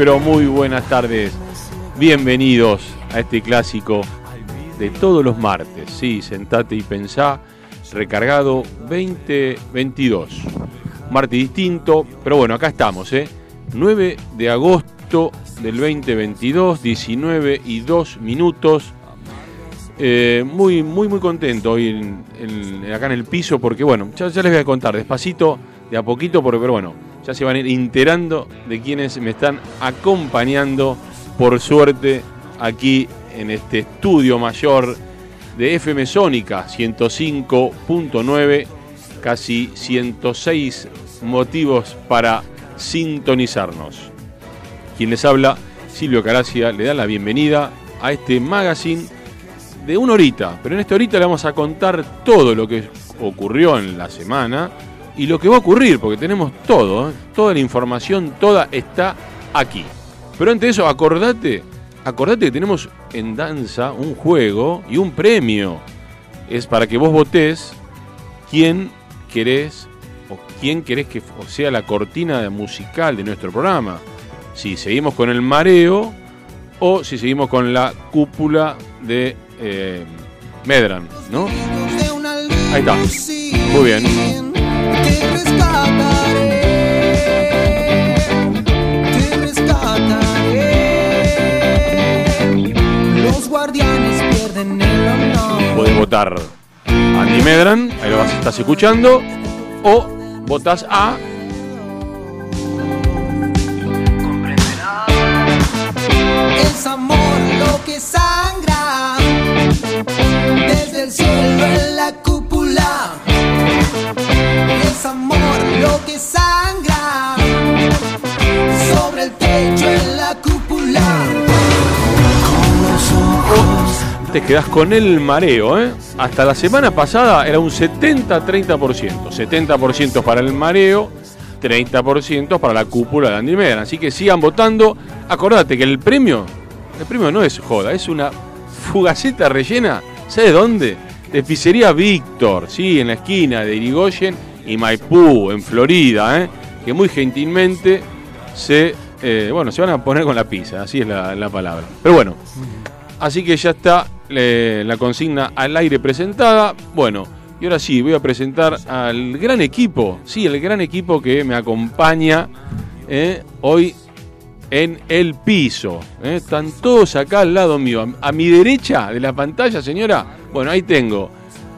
Pero muy buenas tardes. Bienvenidos a este clásico de todos los martes. Sí, sentate y pensá, recargado 2022. Martes distinto, pero bueno, acá estamos, ¿eh? 9 de agosto del 2022, 19 y 2 minutos. Eh, muy, muy, muy contento hoy en- acá en el piso porque, bueno, ya, ya les voy a contar despacito, de a poquito, porque, pero bueno, se van a ir enterando de quienes me están acompañando, por suerte, aquí en este estudio mayor de FM Sónica 105.9, casi 106 motivos para sintonizarnos. Quien les habla, Silvio Caracia, le da la bienvenida a este magazine de una horita, pero en esta horita le vamos a contar todo lo que ocurrió en la semana y lo que va a ocurrir, porque tenemos todo, ¿eh? toda la información, toda está aquí. Pero antes de eso, acordate, acordate que tenemos en danza un juego y un premio. Es para que vos votés quién querés o quién querés que sea la cortina musical de nuestro programa. Si seguimos con el mareo o si seguimos con la cúpula de eh, Medran, ¿no? Ahí está. Muy bien. Te rescataré, te rescataré. Los guardianes pierden el honor. Podés votar Andy Medran, ahí lo estás escuchando, o votás a Es amor lo que sangra desde el cielo en la. Amor lo que sangra sobre el techo en la cúpula. Te quedás con el mareo, ¿eh? Hasta la semana pasada era un 70-30%. 70% para el mareo, 30% para la cúpula de Andy Medran. Así que sigan votando. Acordate que el premio, el premio no es joda, es una fugaceta rellena, ¿sabes dónde? De Pizzería Víctor, sí, en la esquina de Irigoyen y Maipú, en Florida, ¿eh? Que muy gentilmente se, eh, bueno, se van a poner con la pizza, así es la, la palabra. Pero bueno, Así que ya está la consigna al aire presentada. Bueno, y ahora sí, voy a presentar al gran equipo, sí, el gran equipo que me acompaña eh, hoy en el piso. Están todos acá al lado mío, a mi derecha de la pantalla, señora. Bueno, ahí tengo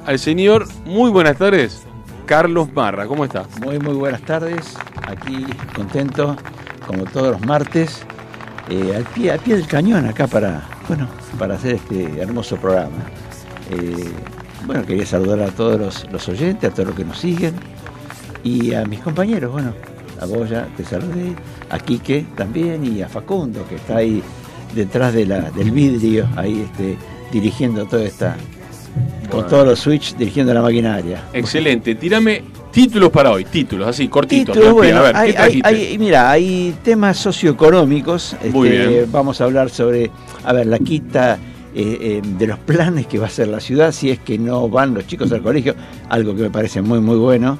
al señor, muy buenas tardes, Carlos Marra. ¿Cómo está? Muy, muy buenas tardes. Aquí contento, como todos los martes, eh, al, pie, al pie del cañón acá para, bueno, para hacer este hermoso programa. Eh, bueno, quería saludar a todos los, los oyentes, a todos los que nos siguen y a mis compañeros, bueno, a vos ya te saludé, a Quique también y a Facundo, que está ahí detrás de del vidrio, ahí este, dirigiendo toda esta, con todos los switch dirigiendo la maquinaria. Excelente. Tírame títulos para hoy, títulos, así, cortitos. Títulos, tranquila. bueno, a ver, ¿qué hay, hay- trajiste? hay- mira, hay temas socioeconómicos. Muy este, bien. Vamos a hablar sobre, a ver, la quita eh, eh, de los planes que va a hacer la ciudad si es que no van los chicos al colegio, algo que me parece muy, muy bueno.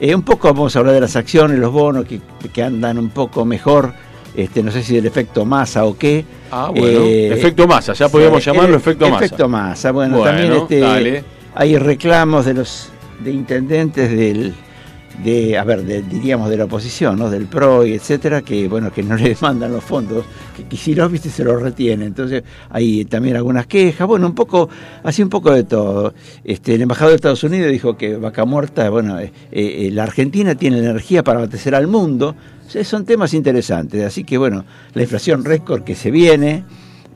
Eh, un poco vamos a hablar de las acciones, los bonos que, que andan un poco mejor. Este, no sé si del efecto masa o qué. Ah, bueno. Eh, efecto masa, ya eh, llamarlo efecto masa. Efecto masa. Bueno, Bueno, también este, dale. hay reclamos de los de intendentes del de a ver de- diríamos de la oposición no del PRO y etcétera que bueno que no le mandan los fondos que, que si los viste se los retiene. Entonces hay también algunas quejas. Bueno un poco así un poco de todo. Este el embajador de Estados Unidos dijo que vaca muerta bueno eh, eh, la Argentina tiene energía para abastecer al mundo. Son temas interesantes. Así que bueno la inflación récord que se viene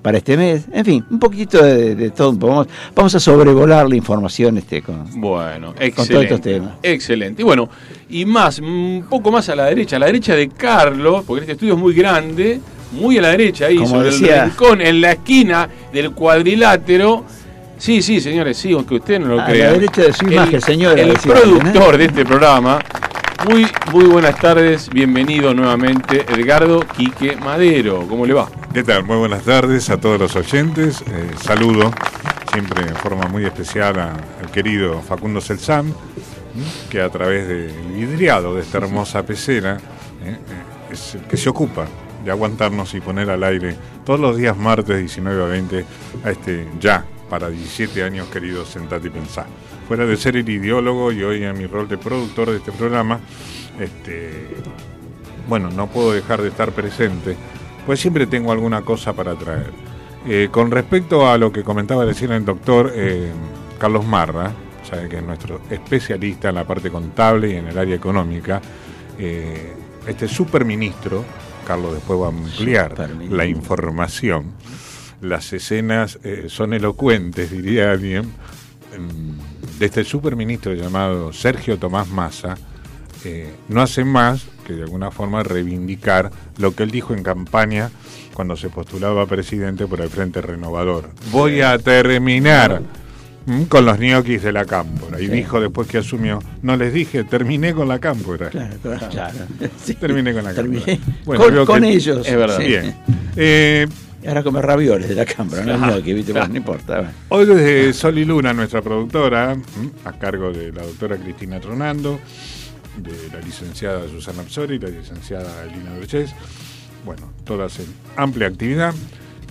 para este mes. En fin, un poquito de, de todo. Vamos, vamos a sobrevolar la información este con, Bueno, todos excelente. estos temas. Excelente. Y bueno, y más, un poco más a la derecha, a la derecha de Carlos, porque este estudio es muy grande, muy a la derecha, ahí Como sobre decía- el rincón, en la esquina del cuadrilátero. Sí, sí, señores, sí, aunque usted no lo A la crea. derecha de su imagen, señora, El productor de este programa. Muy, muy buenas tardes, bienvenido nuevamente, Edgardo Quique Madero. ¿Cómo le va? ¿Qué tal? Muy buenas tardes a todos los oyentes. Eh, saludo siempre en forma muy especial a- al querido Facundo Selzam, ¿m? que a través del vidriado de esta hermosa pecera ¿eh? Eh, es el que se ocupa de aguantarnos y poner al aire todos los días martes 19 a 20 a este ya para 17 años querido Sentate y Pensá. Fuera de ser el ideólogo y hoy en mi rol de productor de este programa, este, bueno, no puedo dejar de estar presente, pues siempre tengo alguna cosa para traer. Eh, con respecto a lo que comentaba recién el doctor eh, Carlos Marra, sabe que es nuestro especialista en la parte contable y en el área económica, eh, este superministro, Carlos después va a ampliar la información, las escenas son elocuentes, diría alguien, mm, de este superministro llamado Sergio Tomás Massa, no hace más que de alguna forma reivindicar lo que él dijo en campaña cuando se postulaba presidente por el Frente Renovador. Voy a terminar con los ñoquis de la cámpora. Y Sí. dijo después que asumió, no les dije, terminé con la cámpora. Claro, claro. claro. Sí. Terminé con la Terminé. cámpora. Bueno, con veo con que- ellos. es verdad. sí. Bien. Eh, ahora comer ravioles de la cámara, no viste, bueno, no importa. Hoy desde Sol y Luna, nuestra productora, a cargo de la doctora Cristina Tronando, de la licenciada Susana Psori, la licenciada Elina Berchés, bueno, todas en amplia actividad,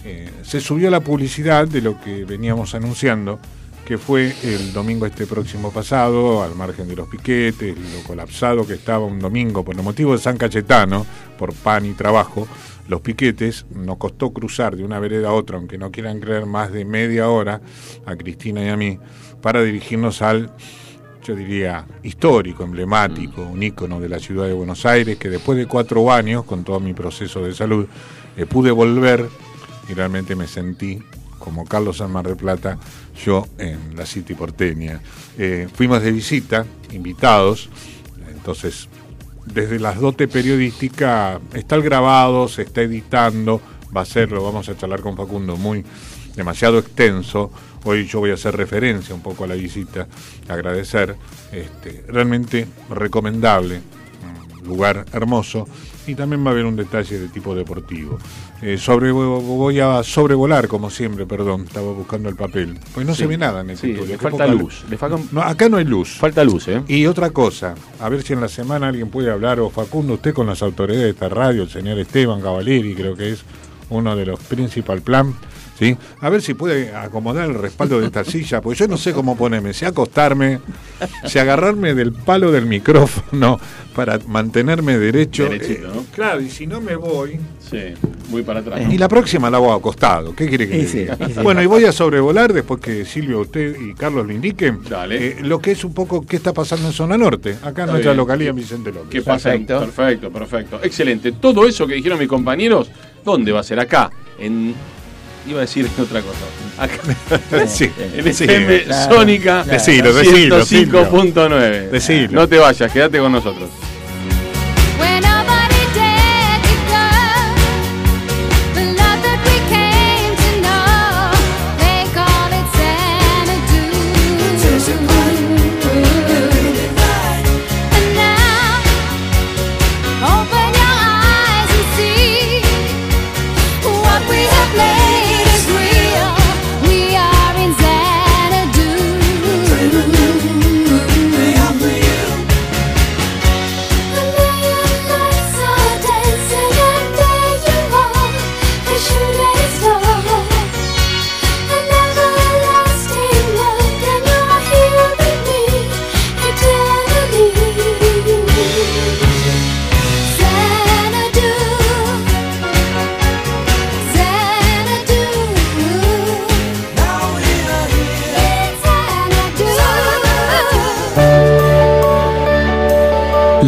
eh, se subió la publicidad de lo que veníamos anunciando, que fue el domingo este próximo pasado, al margen de los piquetes, lo colapsado que estaba un domingo por el motivo de San Cayetano, por pan y trabajo, los piquetes, nos costó cruzar de una vereda a otra, aunque no quieran creer, más de media hora a Cristina y a mí, para dirigirnos al, yo diría, histórico, emblemático, un ícono de la ciudad de Buenos Aires, que después de cuatro años, con todo mi proceso de salud, eh, pude volver y realmente me sentí como Carlos San Mar del Plata, yo en la City porteña. Eh, fuimos de visita, invitados, entonces desde las dotes periodísticas está el grabado, se está editando, va a ser, lo vamos a charlar con Facundo, muy demasiado extenso. Hoy yo voy a hacer referencia un poco a la visita, agradecer, este, realmente recomendable, lugar hermoso y también va a haber un detalle de tipo deportivo. Eh, sobre, voy a sobrevolar, como siempre, perdón, estaba buscando el papel, pues no Sí. se ve nada en este Sí, le falta luz. Le falta, No, acá no hay luz. falta luz, ¿eh? Y otra cosa, a ver si en la semana alguien puede hablar, o Facundo, usted con las autoridades de esta radio, el señor Esteban Cavalieri, creo que es uno de los principal plan, ¿sí? A ver si puede acomodar el respaldo de esta silla, porque yo no sé cómo ponerme, si acostarme, si agarrarme del palo del micrófono para mantenerme derecho. Derechito, ¿no? Claro, y si no me voy, Sí, muy para atrás. y la próxima la hago acostado. ¿Qué quiere que le diga? sí. Bueno, y voy a sobrevolar después que Silvio, usted y Carlos lo indiquen. Dale. eh, lo que es un poco qué está pasando en zona norte, acá en Está nuestra bien. localidad en Vicente López. ¿Qué pasa? Perfecto. Perfecto, perfecto. Excelente. Todo eso que dijeron mis compañeros, ¿dónde va a ser? Acá, en. Iba a decir otra cosa. Acá, Sí, en. FM claro. Sónica Decilo, decilo, 105.9. Decilo. No te vayas, quédate con nosotros.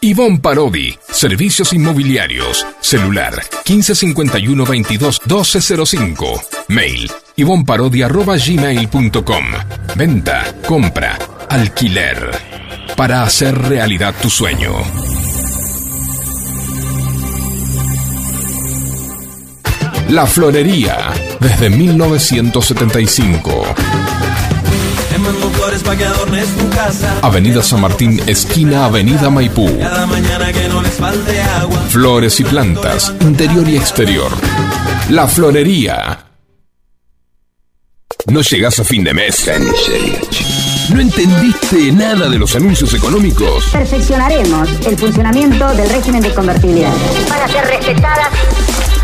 Ivonne Parodi, Servicios Inmobiliarios, celular 1551 22 1205, mail ivonparodi.gmail.com, venta, compra, alquiler, para hacer realidad tu sueño. La Florería, desde 1975. Te mando flores pa' que adornes tu casa. Avenida San Martín, esquina Avenida Maipú. Cada mañana que no les falte agua. Flores y plantas, interior y exterior. La Florería. ¿No llegas a fin de mes? ¿No entendiste nada de los anuncios económicos? Perfeccionaremos el funcionamiento del régimen de convertibilidad. Van a ser respetadas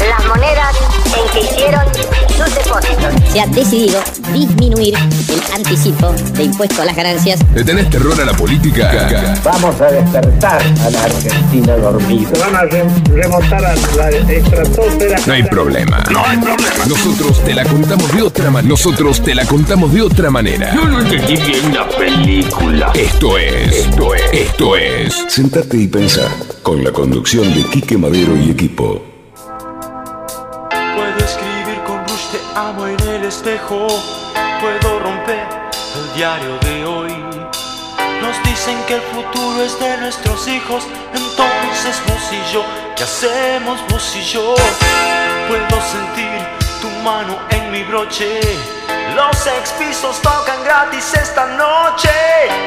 las monedas en que hicieron sus depósitos. Se ha decidido disminuir el anticipo de impuesto a las ganancias. ¿Le tenés terror a la política? Vamos a despertar a la Argentina dormida. Van a remontar a la estratosfera. No hay problema. No hay problema. Nosotros te la contamos de otra manera. Nosotros te la contamos de otra manera. Yo no entendí bien la película. Esto es, esto es, esto es. Sentate y pensá con la conducción de Quique Madero y equipo. Espejo. Puedo romper el diario de hoy. Nos dicen que el futuro es de nuestros hijos. Entonces vos y yo, ¿qué hacemos vos y yo? Puedo sentir tu mano en mi broche. Los ex pisos tocan gratis esta noche.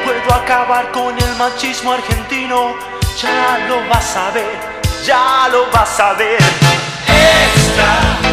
Puedo acabar con el machismo argentino. Ya lo vas a ver, ya lo vas a ver. Extra,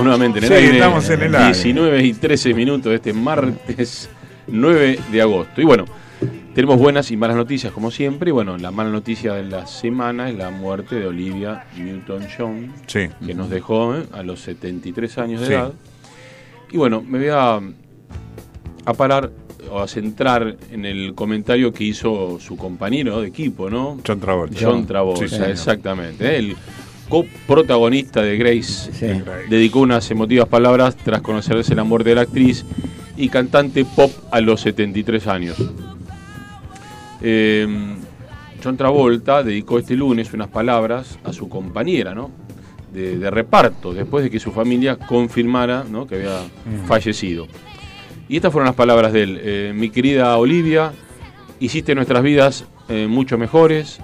estamos nuevamente en el Sí, aire. estamos en el aire. 19 y 13 minutos de este martes 9 de agosto. Y bueno, tenemos buenas y malas noticias como siempre. Y bueno, la mala noticia de la semana es la muerte de Olivia Newton-John, Sí. que nos dejó ¿eh? a los 73 años de Sí. edad. Y bueno, me voy a, a parar o a centrar en el comentario que hizo su compañero de equipo, ¿no? John Travolta. John Travolta, Sí, exactamente. ¿eh? El coprotagonista de Grace Sí. dedicó unas emotivas palabras tras conocerse la muerte de la actriz y cantante pop a los 73 años. Eh, John Travolta dedicó este lunes unas palabras a su compañera, ¿no? De, de reparto, después de que su familia confirmara ¿no? que había fallecido. Y estas fueron las palabras de él. Eh, mi querida Olivia, hiciste nuestras vidas eh, mucho mejores,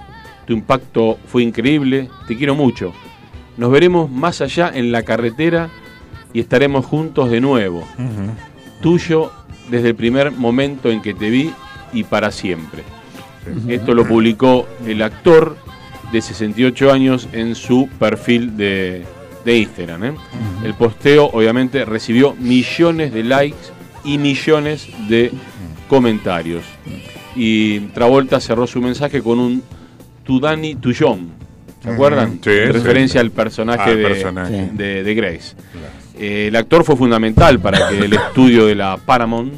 tu impacto fue increíble, te quiero mucho. Nos veremos más allá en la carretera y estaremos juntos de nuevo. Tuyo desde el primer momento en que te vi y para siempre. Esto lo publicó el actor de 68 años en su perfil de, de Instagram. ¿eh? El posteo obviamente recibió millones de likes y millones de comentarios. Y Travolta cerró su mensaje con un Tudani Tuyon. ¿Se acuerdan? sí, En sí. referencia al personaje, de, personaje. de- de Grace. Eh, el actor fue fundamental para que el estudio de la Paramount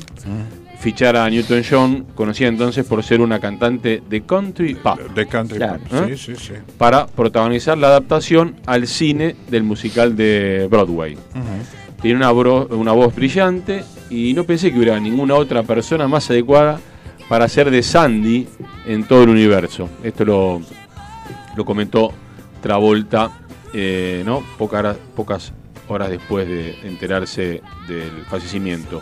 fichara a Newton John, conocida entonces por ser una cantante de country pop, De country Claro. pop. ¿Eh? Sí, sí, sí. para protagonizar la adaptación al cine del musical de Broadway. Tiene una, bro- una voz brillante y no pensé que hubiera ninguna otra persona más adecuada para ser de Sandy en todo el universo. Esto lo, lo comentó Travolta eh, ¿no? pocas, horas, pocas horas después de enterarse del fallecimiento.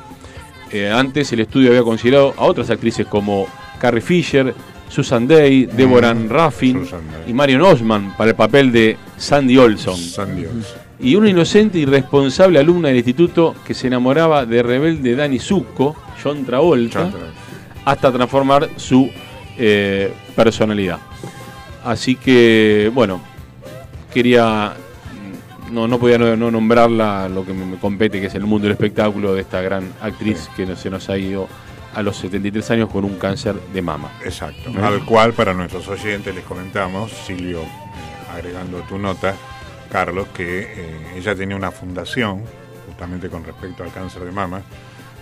eh, antes el estudio había considerado a otras actrices como Carrie Fisher, Susan Day, Deborah Ruffin y Marion Osman para el papel de Sandy Olson. Sandy Olson. Y una inocente y responsable alumna del instituto que se enamoraba de rebelde Danny Zucco, John Travolta, John Travolta. Hasta transformar su eh, personalidad. Así que, bueno, quería. No, no podía no, no nombrarla lo que me, compete, que es el mundo del espectáculo de esta gran actriz que se nos ha ido a los 73 años con un cáncer de mama. Exacto. Al cual, para nuestros oyentes, les comentamos, Silvio, eh, agregando tu nota, Carlos, que eh, ella tenía una fundación, justamente con respecto al cáncer de mama.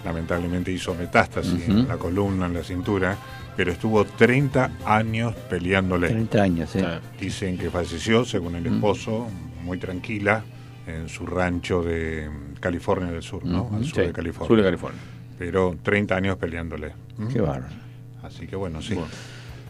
Lamentablemente hizo metástasis en la columna, en la cintura, pero estuvo 30 años peleándole. 30 años, sí. Dicen que falleció, según el esposo, muy tranquila, en su rancho de California del Sur, ¿no? Al sur Sí, de California. sur de California. Pero 30 años peleándole. ¿Mm? Qué bárbaro. Así que bueno, sí.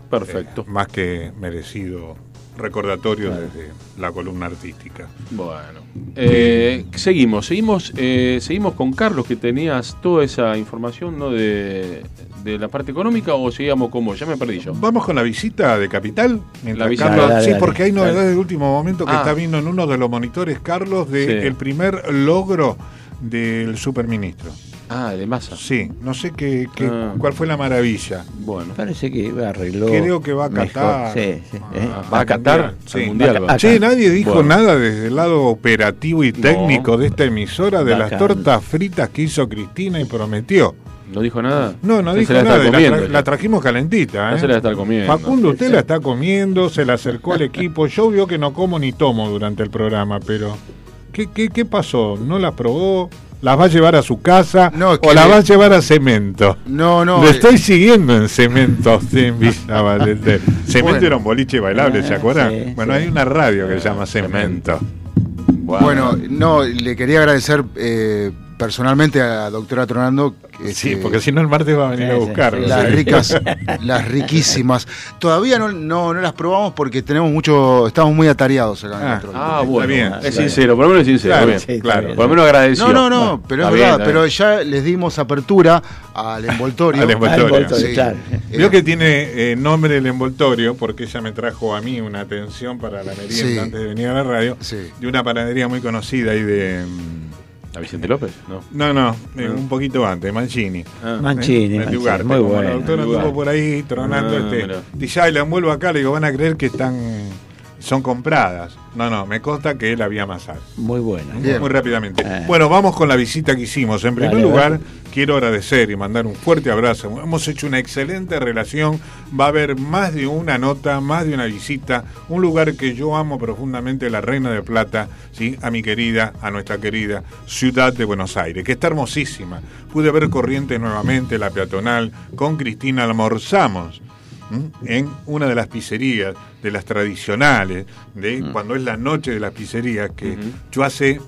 perfecto. Eh, más que merecido recordatorio desde la columna artística. Bueno. Eh, seguimos, seguimos, eh, seguimos con Carlos, que tenías toda esa información ¿no? de, de la parte económica o seguíamos con vos, ya me perdí yo. Vamos con la visita de Capital. Mientras La visita. Carlos- Dale, dale, sí, dale. porque hay novedades de último momento que Ah. está viendo en uno de los monitores, Carlos, de Sí. el primer logro del superministro. Ah, de masa. Sí, no sé qué, qué- Ah. cuál fue la maravilla. Bueno. Parece que arregló. Creo que va a. Qatar. Sí, sí. ¿eh? Ah, va a Qatar Sí. al mundial. va. Che, nadie dijo Bueno. nada desde el lado operativo y técnico de esta emisora de las tortas fritas que hizo Cristina y prometió. ¿No dijo nada? No, no Se dijo la está nada. La, comiendo tra- ya. la trajimos calentita. ¿eh? se la va a estar comiendo. Facundo, usted la está comiendo, se la acercó al equipo. Yo vio que no como ni tomo durante el programa, pero ¿qué, qué, qué pasó? ¿No la probó? ¿Las va a llevar a su casa No, o que- la va a llevar a Cemento? No, no. Lo eh, estoy siguiendo en Cemento en Villa. Cemento Bueno. era un boliche bailable, ¿se Ah, acuerdan? sí, bueno, sí. hay una radio que se llama Cemento. Bueno, no, le quería agradecer eh, personalmente a la doctora Tronando. que, Sí, porque si no el martes va a venir a buscar. Las ricas, las riquísimas. Todavía no, no, no las probamos porque tenemos mucho, estamos muy atareados acá en Ah, control. Ah, bueno, bien. es sincero, por lo menos es sincero. Claro, bien. sí, claro. Por lo menos agradecido. No, no, no, pero es está verdad, bien, pero bien. ya les dimos apertura al envoltorio. Al envoltorio. Sí. Vio que tiene eh, nombre el envoltorio porque ella me trajo a mí una atención para la merienda Sí. antes de venir a la radio de una panadería muy conocida ahí de. ¿A Vicente López? No. No, no, eh, un poquito antes, Mancini. Ah. Mancini, Eh, Mancini, Ugarte, muy bueno. Doctora Ugarte. estuvo por ahí tronando Ah, este. Dice, ay, la envuelvo acá, le digo, van a creer que están. Son compradas. No, no, me consta que él había amasar. Muy buena. Muy rápidamente. Eh. Bueno, vamos con la visita que hicimos. En primer Dale, lugar, quiero agradecer y mandar un fuerte abrazo. Hemos hecho una excelente relación. Va a haber más de una nota, más de una visita. Un lugar que yo amo profundamente, la Reina de Plata, ¿sí? a mi querida, a nuestra querida ciudad de Buenos Aires, que está hermosísima. Pude ver Corrientes nuevamente, la peatonal. Con Cristina almorzamos. ¿M? en una de las pizzerías, de las tradicionales, de cuando es la noche de las pizzerías, que yo hace,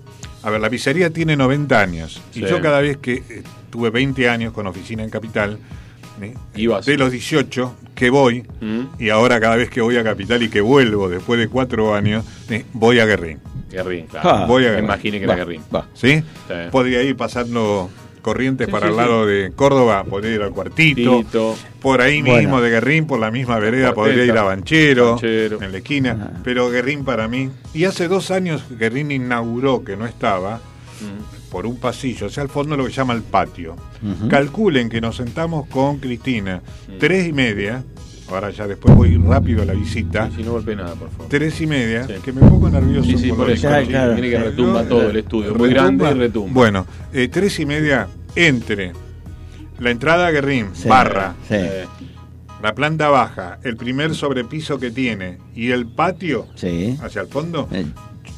a ver, la pizzería tiene 90 años, y yo cada vez que eh, tuve 20 años con oficina en Capital, ¿eh? Ibas. de los 18 que voy, y ahora cada vez que voy a Capital y que vuelvo después de cuatro años, ¿eh? voy a Guerrín. Guerrín, claro. Ah, voy a Me Guerrín. imaginé que era Va, Guerrín. ¿Sí? Sí. Podría ir pasando corrientes Sí, para sí, el sí. lado de Córdoba, podría ir al cuartito. Tito. Por ahí Bueno. mismo de Guerrín, por la misma vereda, Cuarteta. podría ir a Banchero, Banchero. en la esquina. Pero Guerrín para mí. Y hace dos años Guerrín inauguró, que no estaba, por un pasillo, hacia el fondo lo que se llama el patio. Calculen que nos sentamos con Cristina, tres y media. Ahora ya después voy rápido a la visita. Si no golpee nada, por favor. Tres y media, que me pongo nervioso. Sí, sí, por eso. que- sí, Tiene que retumba todo el estudio. Muy grande y retumba. Bueno, eh, tres y media, entre la entrada a Guerrín, Sí, barra, sí. eh, la planta baja, el primer sobrepiso que tiene y el patio Sí. hacia el fondo.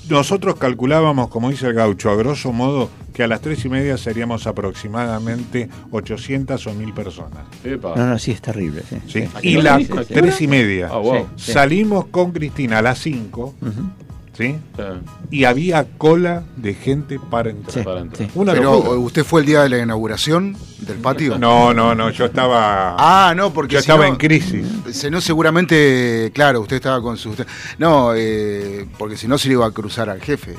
Nosotros calculábamos, como dice el gaucho, a grosso modo, que a las tres y media seríamos aproximadamente 800 o 1000 personas. Epa. No, no, sí, es terrible. Sí, ¿sí? sí. Y ¿No las tres y media. Ah, wow. Sí, sí. Salimos con Cristina a las 5, Ujú. ¿Sí? Sí. Y había cola de gente para entrar. Sí, Para entrar. sí. Una Pero locura. usted fue el día de la inauguración del patio. No, no, no, yo estaba. Ah, no, porque yo si estaba no- en crisis. Se no, seguramente, claro, usted estaba con su. No, eh, porque si no se le iba a cruzar al jefe,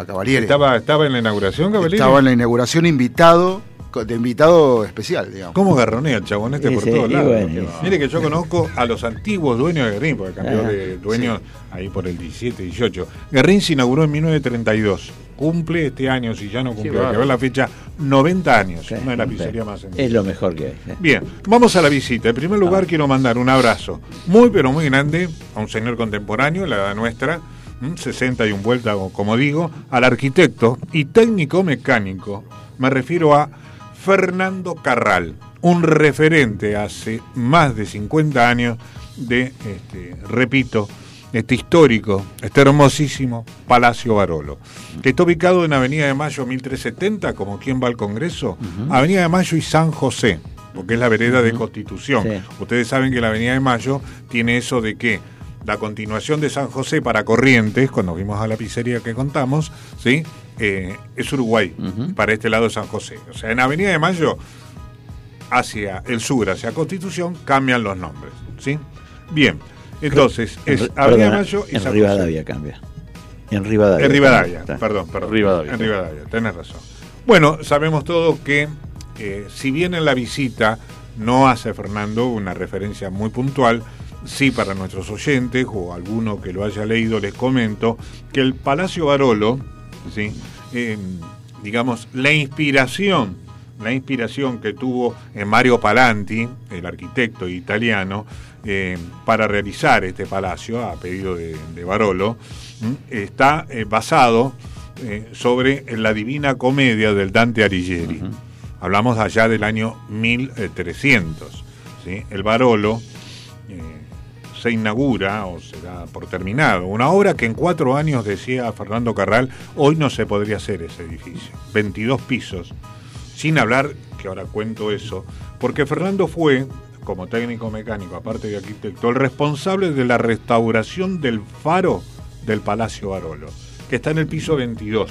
a Cavaliere. Estaba, estaba en la inauguración, Cavaliere. Estaba en la inauguración invitado de invitado especial, digamos. ¿Cómo garronea el chabón este por Sí, todos lados? bueno. Mire que yo conozco a los antiguos dueños de Guerrín, porque cambió Ah, de dueño ahí por el 17, 18. Guerrín se inauguró en 1932. Cumple este año, si ya no cumplió, hay que ver la fecha, 90 años. una de las pizzerías más antiguas. Es lo mejor que hay. ¿eh? Bien, vamos a la visita. En primer lugar, quiero mandar un abrazo muy, pero muy grande a un señor contemporáneo, la edad nuestra, ¿m? 60 y un vuelta, o como digo, al arquitecto y técnico mecánico. Me refiero a Fernando Carral, un referente hace más de 50 años de, este, repito, este histórico, este hermosísimo Palacio Barolo, que está ubicado en Avenida de Mayo 1370, como quien va al Congreso, Avenida de Mayo y San José, porque es la vereda de Constitución. Sí. Ustedes saben que la Avenida de Mayo tiene eso de que la continuación de San José para Corrientes, cuando fuimos a la pizzería que contamos, ¿sí? Eh, es Uruguay, para este lado de San José. O sea, en Avenida de Mayo, hacia el sur, hacia Constitución, cambian los nombres. ¿sí? Bien, entonces En es Ri- Avenida de perdona, Mayo y En San Rivadavia cambia. En Rivadavia. en Rivadavia, Está. perdón, perdón. Rivadavia. En Rivadavia, tenés razón. Bueno, sabemos todos que, eh, si bien en la visita no hace Fernando una referencia muy puntual, sí para nuestros oyentes o alguno que lo haya leído les comento que el Palacio Barolo, ¿sí? Eh, digamos, la inspiración, la inspiración que tuvo en Mario Palanti, el arquitecto italiano, eh, para realizar este palacio a pedido de, de Barolo, está eh, basado eh, sobre la Divina Comedia del Dante Alighieri. Hablamos allá del año 1300. ¿sí? El Barolo se inaugura o se da por terminado. Una obra que en cuatro años, decía Fernando Carral, hoy no se podría hacer ese edificio. 22 pisos. Sin hablar, que ahora cuento eso, porque Fernando fue, como técnico mecánico, aparte de arquitecto, el responsable de la restauración del faro del Palacio Barolo, que está en el piso 22.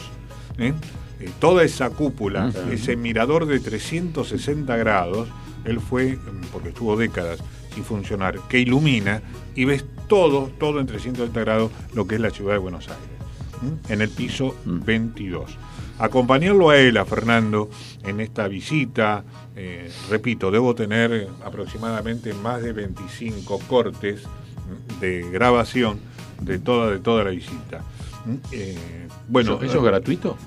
¿eh? Eh, toda esa cúpula, ese mirador de 360 grados, él fue, porque estuvo décadas sin funcionar, que ilumina y ves todo, todo en 360 grados lo que es la ciudad de Buenos Aires, en el piso 22. Acompañarlo a él, a Fernando, en esta visita, eh, repito, debo tener aproximadamente más de 25 cortes de grabación de toda, de toda la visita. Eh, bueno, ¿Eso, eso es gratuito?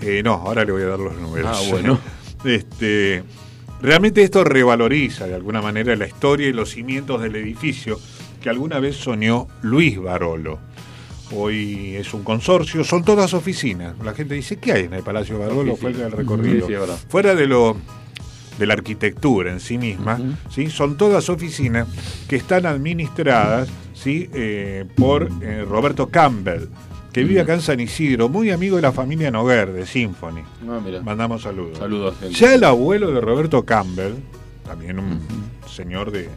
eh, no, ahora le voy a dar los números. Ah, bueno. este, realmente esto revaloriza de alguna manera la historia y los cimientos del edificio que alguna vez soñó Luis Barolo. Hoy es un consorcio, son todas oficinas. La gente dice, ¿qué hay en el Palacio Barolo fuera del recorrido? Sí, sí, fuera de lo de la arquitectura en sí misma, ¿sí? son todas oficinas que están administradas ¿sí? Eh, por eh, Roberto Campbell, que vive acá en San Isidro, muy amigo de la familia Noguer de Symphony. Ah, mira. Mandamos saludos. Saludos, gente. Ya el abuelo de Roberto Campbell, también un señor de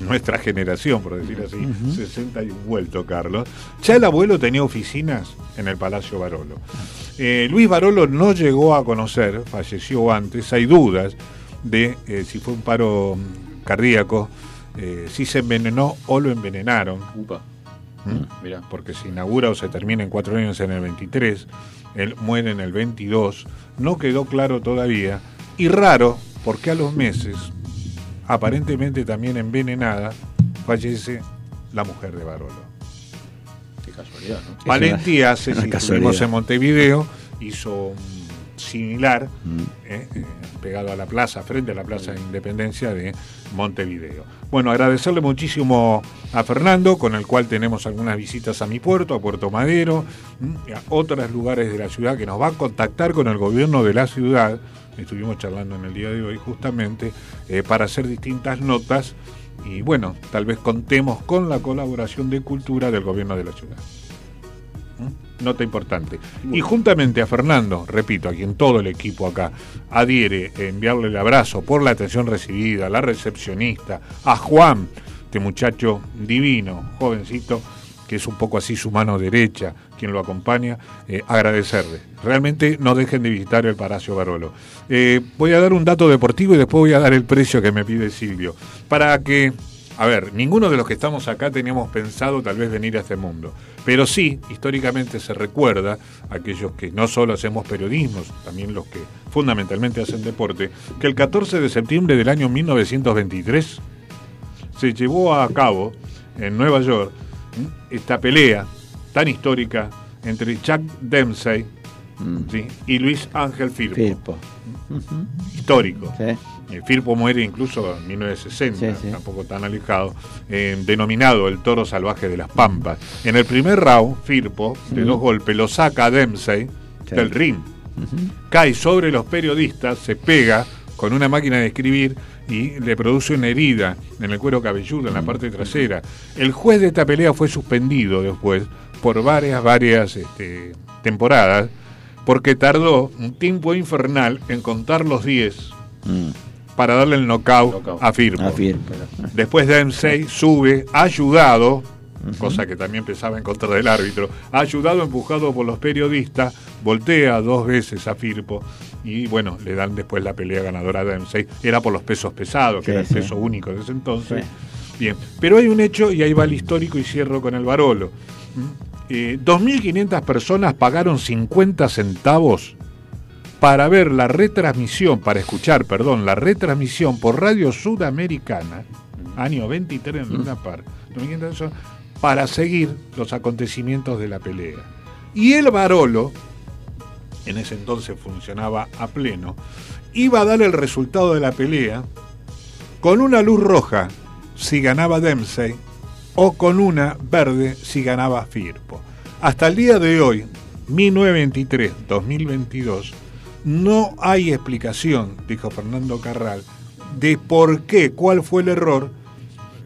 nuestra generación, por decir así, 60 y vuelto, Carlos. Ya el abuelo tenía oficinas en el Palacio Barolo. Eh, Luis Barolo no llegó a conocer, falleció antes, hay dudas de eh, si fue un paro cardíaco, eh, si se envenenó o lo envenenaron. Upa. ¿Mm? Mira. porque se inaugura o se termina en cuatro años en el 23, él muere en el 22, no quedó claro todavía, y raro, porque a los meses, aparentemente también envenenada, fallece la mujer de Barolo. Qué casualidad, ¿no? Valenti una- hace, si estuvimos en Montevideo, hizo un similar, Mm. eh, eh, pegado a la plaza, frente a la Plaza de Independencia de Montevideo. Bueno, agradecerle muchísimo a Fernando, con el cual tenemos algunas visitas a mi puerto, a Puerto Madero, mm, y a otros lugares de la ciudad que nos va a contactar con el gobierno de la ciudad. Estuvimos charlando en el día de hoy justamente eh, para hacer distintas notas y bueno, tal vez contemos con la colaboración de cultura del gobierno de la ciudad. ¿Mm? Nota importante. Y juntamente a Fernando, repito, a quien todo el equipo acá adhiere enviarle el abrazo por la atención recibida, a la recepcionista, a Juan, este muchacho divino, jovencito, que es un poco así su mano derecha, quien lo acompaña, eh, agradecerle. Realmente no dejen de visitar el Palacio Barolo. Eh, voy a dar un dato deportivo y después voy a dar el precio que me pide Silvio, para que a ver, ninguno de los que estamos acá teníamos pensado tal vez venir a este mundo. Pero sí, históricamente se recuerda, aquellos que no solo hacemos periodismo, también los que fundamentalmente hacen deporte, que el 14 de septiembre del año 1923 se llevó a cabo en Nueva York esta pelea tan histórica entre Chuck Dempsey ¿sí? y Luis Ángel Firpo. Firpo. Histórico. Sí. Eh, Firpo muere incluso en 1960, Sí, sí. tampoco tan alejado, eh, denominado el toro salvaje de las Pampas. En el primer round, Firpo, de dos golpes, lo saca a Dempsey del ring. Cae sobre los periodistas, se pega con una máquina de escribir y le produce una herida en el cuero cabelludo, en la parte trasera. El juez de esta pelea fue suspendido después por varias, varias este, temporadas, porque tardó un tiempo infernal en contar los 10 para darle el knockout, a Firpo. A Firpo. Después Dempsey sube, ayudado, cosa que también pesaba en contra del árbitro, ayudado, empujado por los periodistas, voltea dos veces a Firpo y bueno, le dan después la pelea ganadora a Dempsey. Era por los pesos pesados, que Sí, era el sí. peso único de ese entonces. Bien, pero hay un hecho, y ahí va el histórico y cierro con el Barolo. ¿Mm? Eh, 2.500 personas pagaron 50 centavos para ver la retransmisión, para escuchar, perdón, la retransmisión por Radio Sudamericana, año 23 en Luna Park, 2.500 personas, para seguir los acontecimientos de la pelea. Y el Barolo, en ese entonces funcionaba a pleno, iba a dar el resultado de la pelea con una luz roja si ganaba Dempsey o con una verde si ganaba Firpo. Hasta el día de hoy, 1923-2022, no hay explicación, dijo Fernando Carral, de por qué, cuál fue el error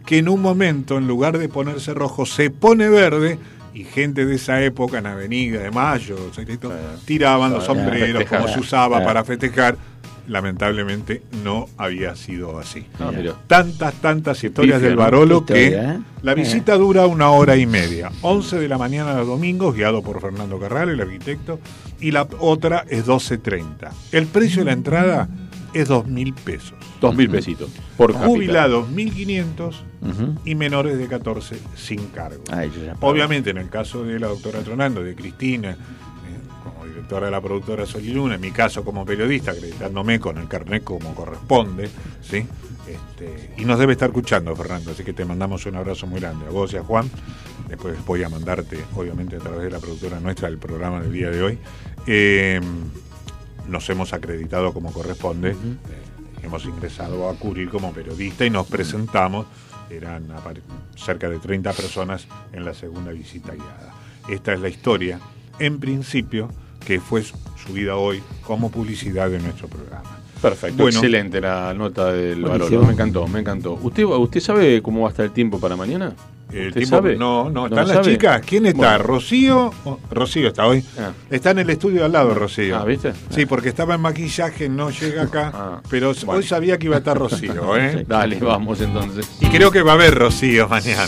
que en un momento, en lugar de ponerse rojo, se pone verde y gente de esa época en Avenida de Mayo, tiraban los sombreros como se usaba para festejar. Lamentablemente no había sido así. Tantas, tantas historias del. Barolo que historia, ¿eh? la Eh. visita dura una hora y media. 11 de la mañana los domingos, guiado por Fernando Carral, el arquitecto, y la otra es 12.30. El precio de la entrada es 2.000 pesos. Dos mil pesitos. Por. Jubilados 1.500 Ujú. y menores de 14 sin cargo. Ay. Obviamente, en el caso de la doctora Tronando, de Cristina, directora de la productora Sol y Luna, en mi caso como periodista, acreditándome con el carnet como corresponde, ¿sí? Este, y nos debe estar escuchando, Fernando, así que te mandamos un abrazo muy grande a vos y a Juan. Después voy a mandarte, obviamente, a través de la productora nuestra, el programa del día de hoy. Eh, nos hemos acreditado como corresponde. Eh, hemos ingresado a cubrir como periodista y nos presentamos. Eran cerca de 30 personas en la segunda visita guiada. Esta es la historia, en principio, que fue subida hoy como publicidad de nuestro programa. Perfecto, Bueno. excelente la nota del. Barolo. Me encantó, me encantó. ¿Usted, ¿Usted sabe cómo va a estar el tiempo para mañana? El ¿Usted tipo- sabe? No, no, están las sabe? chicas. ¿Quién está? Bueno. ¿Rocío? Oh, Rocío está hoy. Ah. Está en el estudio al lado, Rocío. Ah, ¿viste? Sí, porque estaba en maquillaje, no llega acá. Ah. pero hoy sabía que iba a estar Rocío, ¿eh? Dale, vamos entonces. Y creo que va a haber Rocío mañana.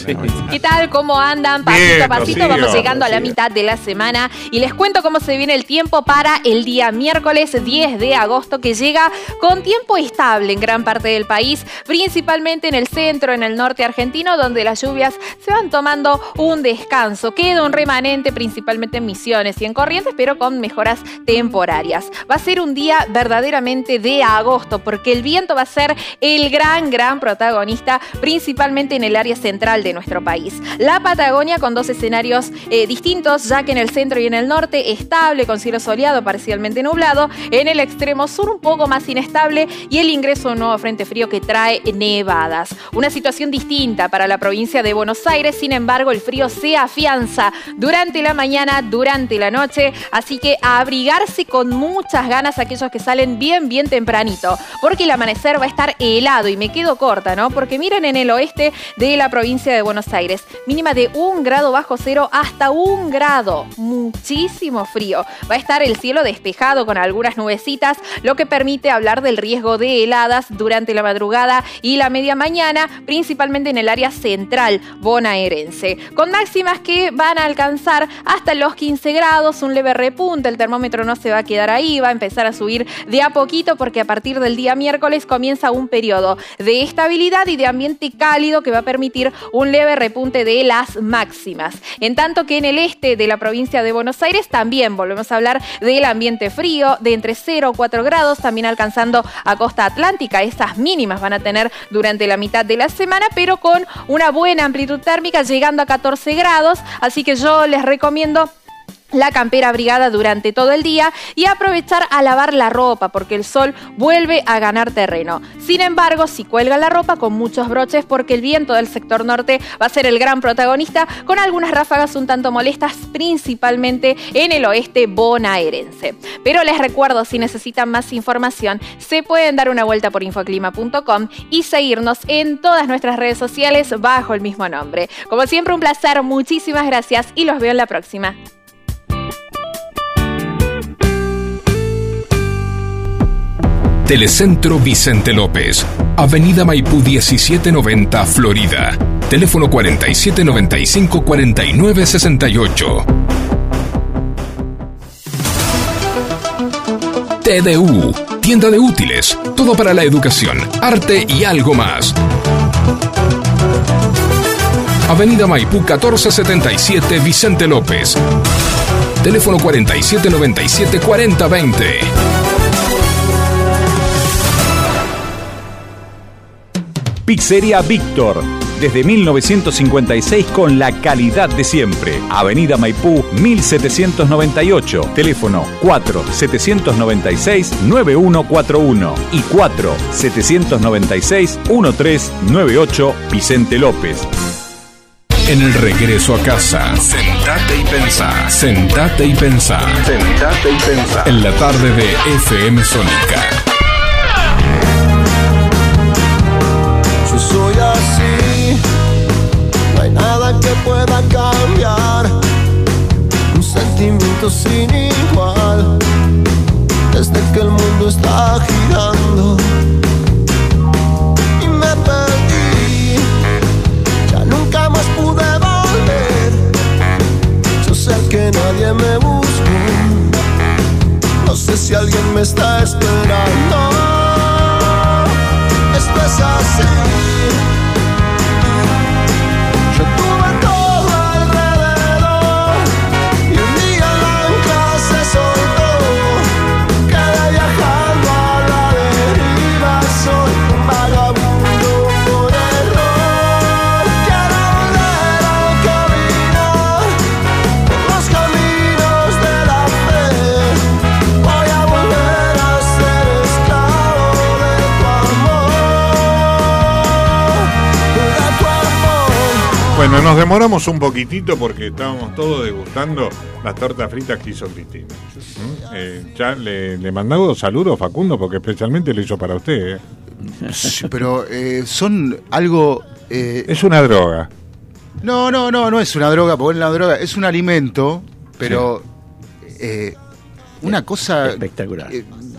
¿Qué tal? ¿Cómo andan? Pasito Bien, a pasito Rocío. vamos llegando a la mitad de la semana y les cuento cómo se viene el tiempo para el día miércoles 10 de agosto que llega con tiempo estable en gran parte del país, principalmente en el centro, en el norte argentino, donde las lluvias se van tomando un descanso. Queda un remanente principalmente en Misiones y en Corrientes, pero con mejoras temporarias. Va a ser un día verdaderamente de agosto porque el viento va a ser el gran, gran protagonista, principalmente en el área central de nuestro país. La Patagonia con dos escenarios eh, distintos, ya que en el centro y en el norte estable, con cielo soleado, parcialmente nublado. En el extremo sur un poco más inestable y el ingreso a un nuevo frente frío que trae nevadas. Una situación distinta para la provincia de Buenos Aires, sin embargo el frío se afianza durante la mañana, durante la noche, así que a abrigarse con muchas ganas aquellos que salen bien, bien tempranito, porque el amanecer va a estar helado y me quedo corta, ¿no? Porque miren en el oeste de la provincia de Buenos Aires, mínima de un grado bajo cero hasta un grado, muchísimo frío. Va a estar el cielo despejado con algunas nubecitas, lo que permite hablar del riesgo de heladas durante la madrugada y la media mañana, principalmente en el área central bonaerense, con máximas que van a alcanzar hasta los 15 grados, un leve repunte, el termómetro no se va a quedar ahí, va a empezar a subir de a poquito porque a partir del día miércoles comienza un periodo de estabilidad y de ambiente cálido que va a permitir un leve repunte de las máximas. En tanto que en el este de la provincia de Buenos Aires también volvemos a hablar del ambiente frío de entre 0 y 4 grados, también alcanzando a costa atlántica. Esas mínimas van a tener durante la mitad de la semana, pero con una buena amplitud térmica llegando a 14 grados. Así que yo les recomiendo la campera abrigada durante todo el día y aprovechar a lavar la ropa porque el sol vuelve a ganar terreno. Sin embargo, si cuelga la ropa con muchos broches porque el viento del sector norte va a ser el gran protagonista con algunas ráfagas un tanto molestas principalmente en el oeste bonaerense. Pero les recuerdo, si necesitan más información, se pueden dar una vuelta por infoclima.com y seguirnos en todas nuestras redes sociales bajo el mismo nombre. Como siempre, un placer, muchísimas gracias y los veo en la próxima. Telecentro Vicente López, Avenida Maipú 1790, Florida. Teléfono 4795-4968. TDU, tienda de útiles, todo para la educación, arte y algo más. Avenida Maipú 1477, Vicente López. Teléfono 4797-4020. Pizzería Víctor. Desde 1956 con la calidad de siempre. Avenida Maipú 1798. Teléfono 4-796-9141 y 4-796-1398 Vicente López. En el regreso a casa, sentate y pensá. Sentate y pensá. Sentate y pensá. En la tarde de FM Sónica. Que pueda cambiar. Un sentimiento sin igual, desde que el mundo está girando. Y me perdí, ya nunca más pude volver. Yo sé que nadie me buscó, no sé si alguien me está esperando. Esto es así. Bueno, nos demoramos un poquitito porque estábamos todos degustando las tortas fritas que hizo Cristina. ¿Mm? Eh, ya le, le mandamos saludos, Facundo, porque especialmente lo hizo para usted. ¿eh? Sí, pero eh, son algo. eh, Es una droga. No, no, no, no es una droga, porque es una droga, es un alimento, pero eh, una cosa espectacular.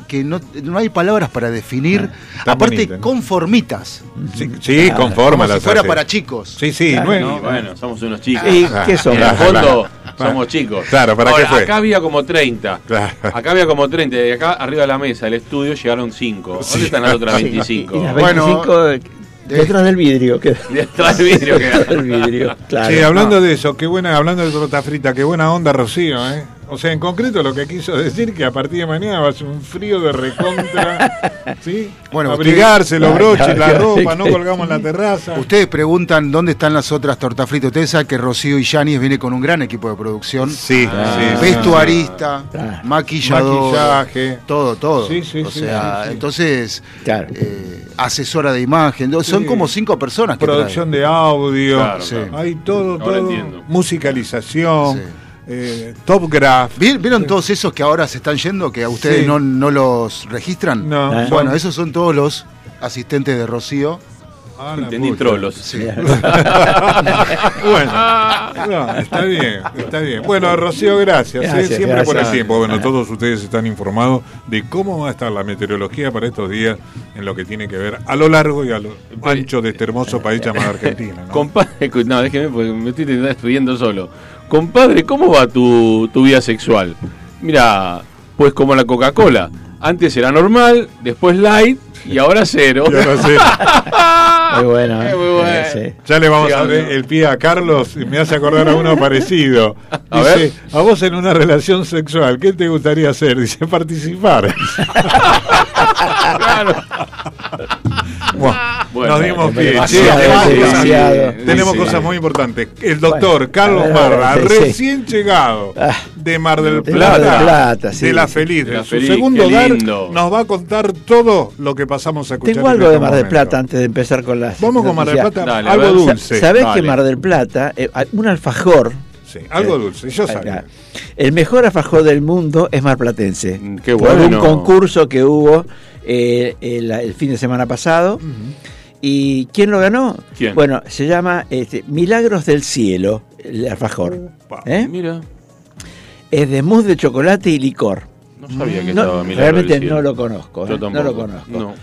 Que no, no hay palabras para definir. está Aparte, bonita, ¿no? conformitas. Sí, sí, conforma Como las si fuera hace. para chicos. Sí, sí. Claro, bueno, y bueno, somos unos chicos. ¿Y qué somos? En el fondo, Claro. somos chicos. Claro, ¿para Ahora, qué fue? Acá había como 30. Claro. Acá había como 30. Y acá arriba de la mesa, el estudio, llegaron 5. ¿Dónde Sí. están las otras Sí, 25? Y las Bueno, 25 detrás del vidrio. Que, Detrás del vidrio queda. Detrás del vidrio, claro. Sí, hablando de eso, qué buena, hablando de torta frita, qué buena onda Rocío, ¿eh? O sea, en concreto lo que quiso decir que a partir de mañana va a ser un frío de recontra, ¿sí? Bueno, abrigarse los broches, la ropa, no colgamos en la terraza. Ustedes preguntan dónde están las otras tortas fritas. Ustedes saben que Rocío y Yanis viene con un gran equipo de producción. Sí, Ah. sí, sí. Vestuarista, maquillador, Maquillaje. todo, todo. Sí, sí, o sí, sea, sí, sí. entonces, Claro. eh, asesora de imagen. Son como cinco personas que Producción de audio, Claro, Sí. claro. hay todo, Ahora todo. entiendo. Musicalización, Sí. Eh, Top Graph. ¿Vi- ¿Vieron todos esos que ahora se están yendo, que a ustedes Sí. no, no los registran? No, Ah. Bueno, esos son todos los asistentes de Rocío. Ah, Entendí trolos. Sí. bueno, no, está bien, está bien. Bueno, Rocío, gracias. ¿eh? Siempre por el tiempo. Bueno, todos ustedes están informados de cómo va a estar la meteorología para estos días en lo que tiene que ver a lo largo y a lo ancho de este hermoso país llamado Argentina. ¿no? Compadre, no, déjeme, porque me estoy estudiando solo. Compadre, ¿cómo va tu, tu vida sexual? Mira, pues como la Coca-Cola. Antes era normal, después light y ahora cero. Y ahora cero. Muy bueno, ¿eh? Muy bueno. Sí. Ya le vamos a ver el pie a Carlos y me hace acordar a uno parecido. A Dice, ver. a vos en una relación sexual, ¿qué te gustaría hacer? Dice, participar. Bueno, Bueno, nos dimos pie. tenemos cosas- Sí. muy importantes. El doctor Bueno, Carlos ver, Marra, recién llegado Ah, de Mar del de Plata, Mar del Plata, sí. de La Feliz, De de La su Feliz, segundo hogar, nos va a contar todo lo que pasamos a escuchar. Tengo en algo este de Mar del. Plata antes de empezar con las. Vamos con Mar del. Plata, Dale, algo dulce. ¿Sabés Dale. que Mar del Plata, eh, un alfajor, Sí, algo Eh, dulce, yo sabía. el mejor alfajor del mundo es marplatense? Mm, qué Por un bueno. concurso que hubo eh, el, el fin de semana pasado. ¿Y quién lo ganó? ¿Quién? Bueno, se llama este, Milagros del Cielo, el alfajor. ¿Eh? Mira, Es de mousse de chocolate y licor. no sabía que No, estaba Milagro realmente del Cielo. no lo conozco. Yo ¿eh? tampoco. No lo conozco. No.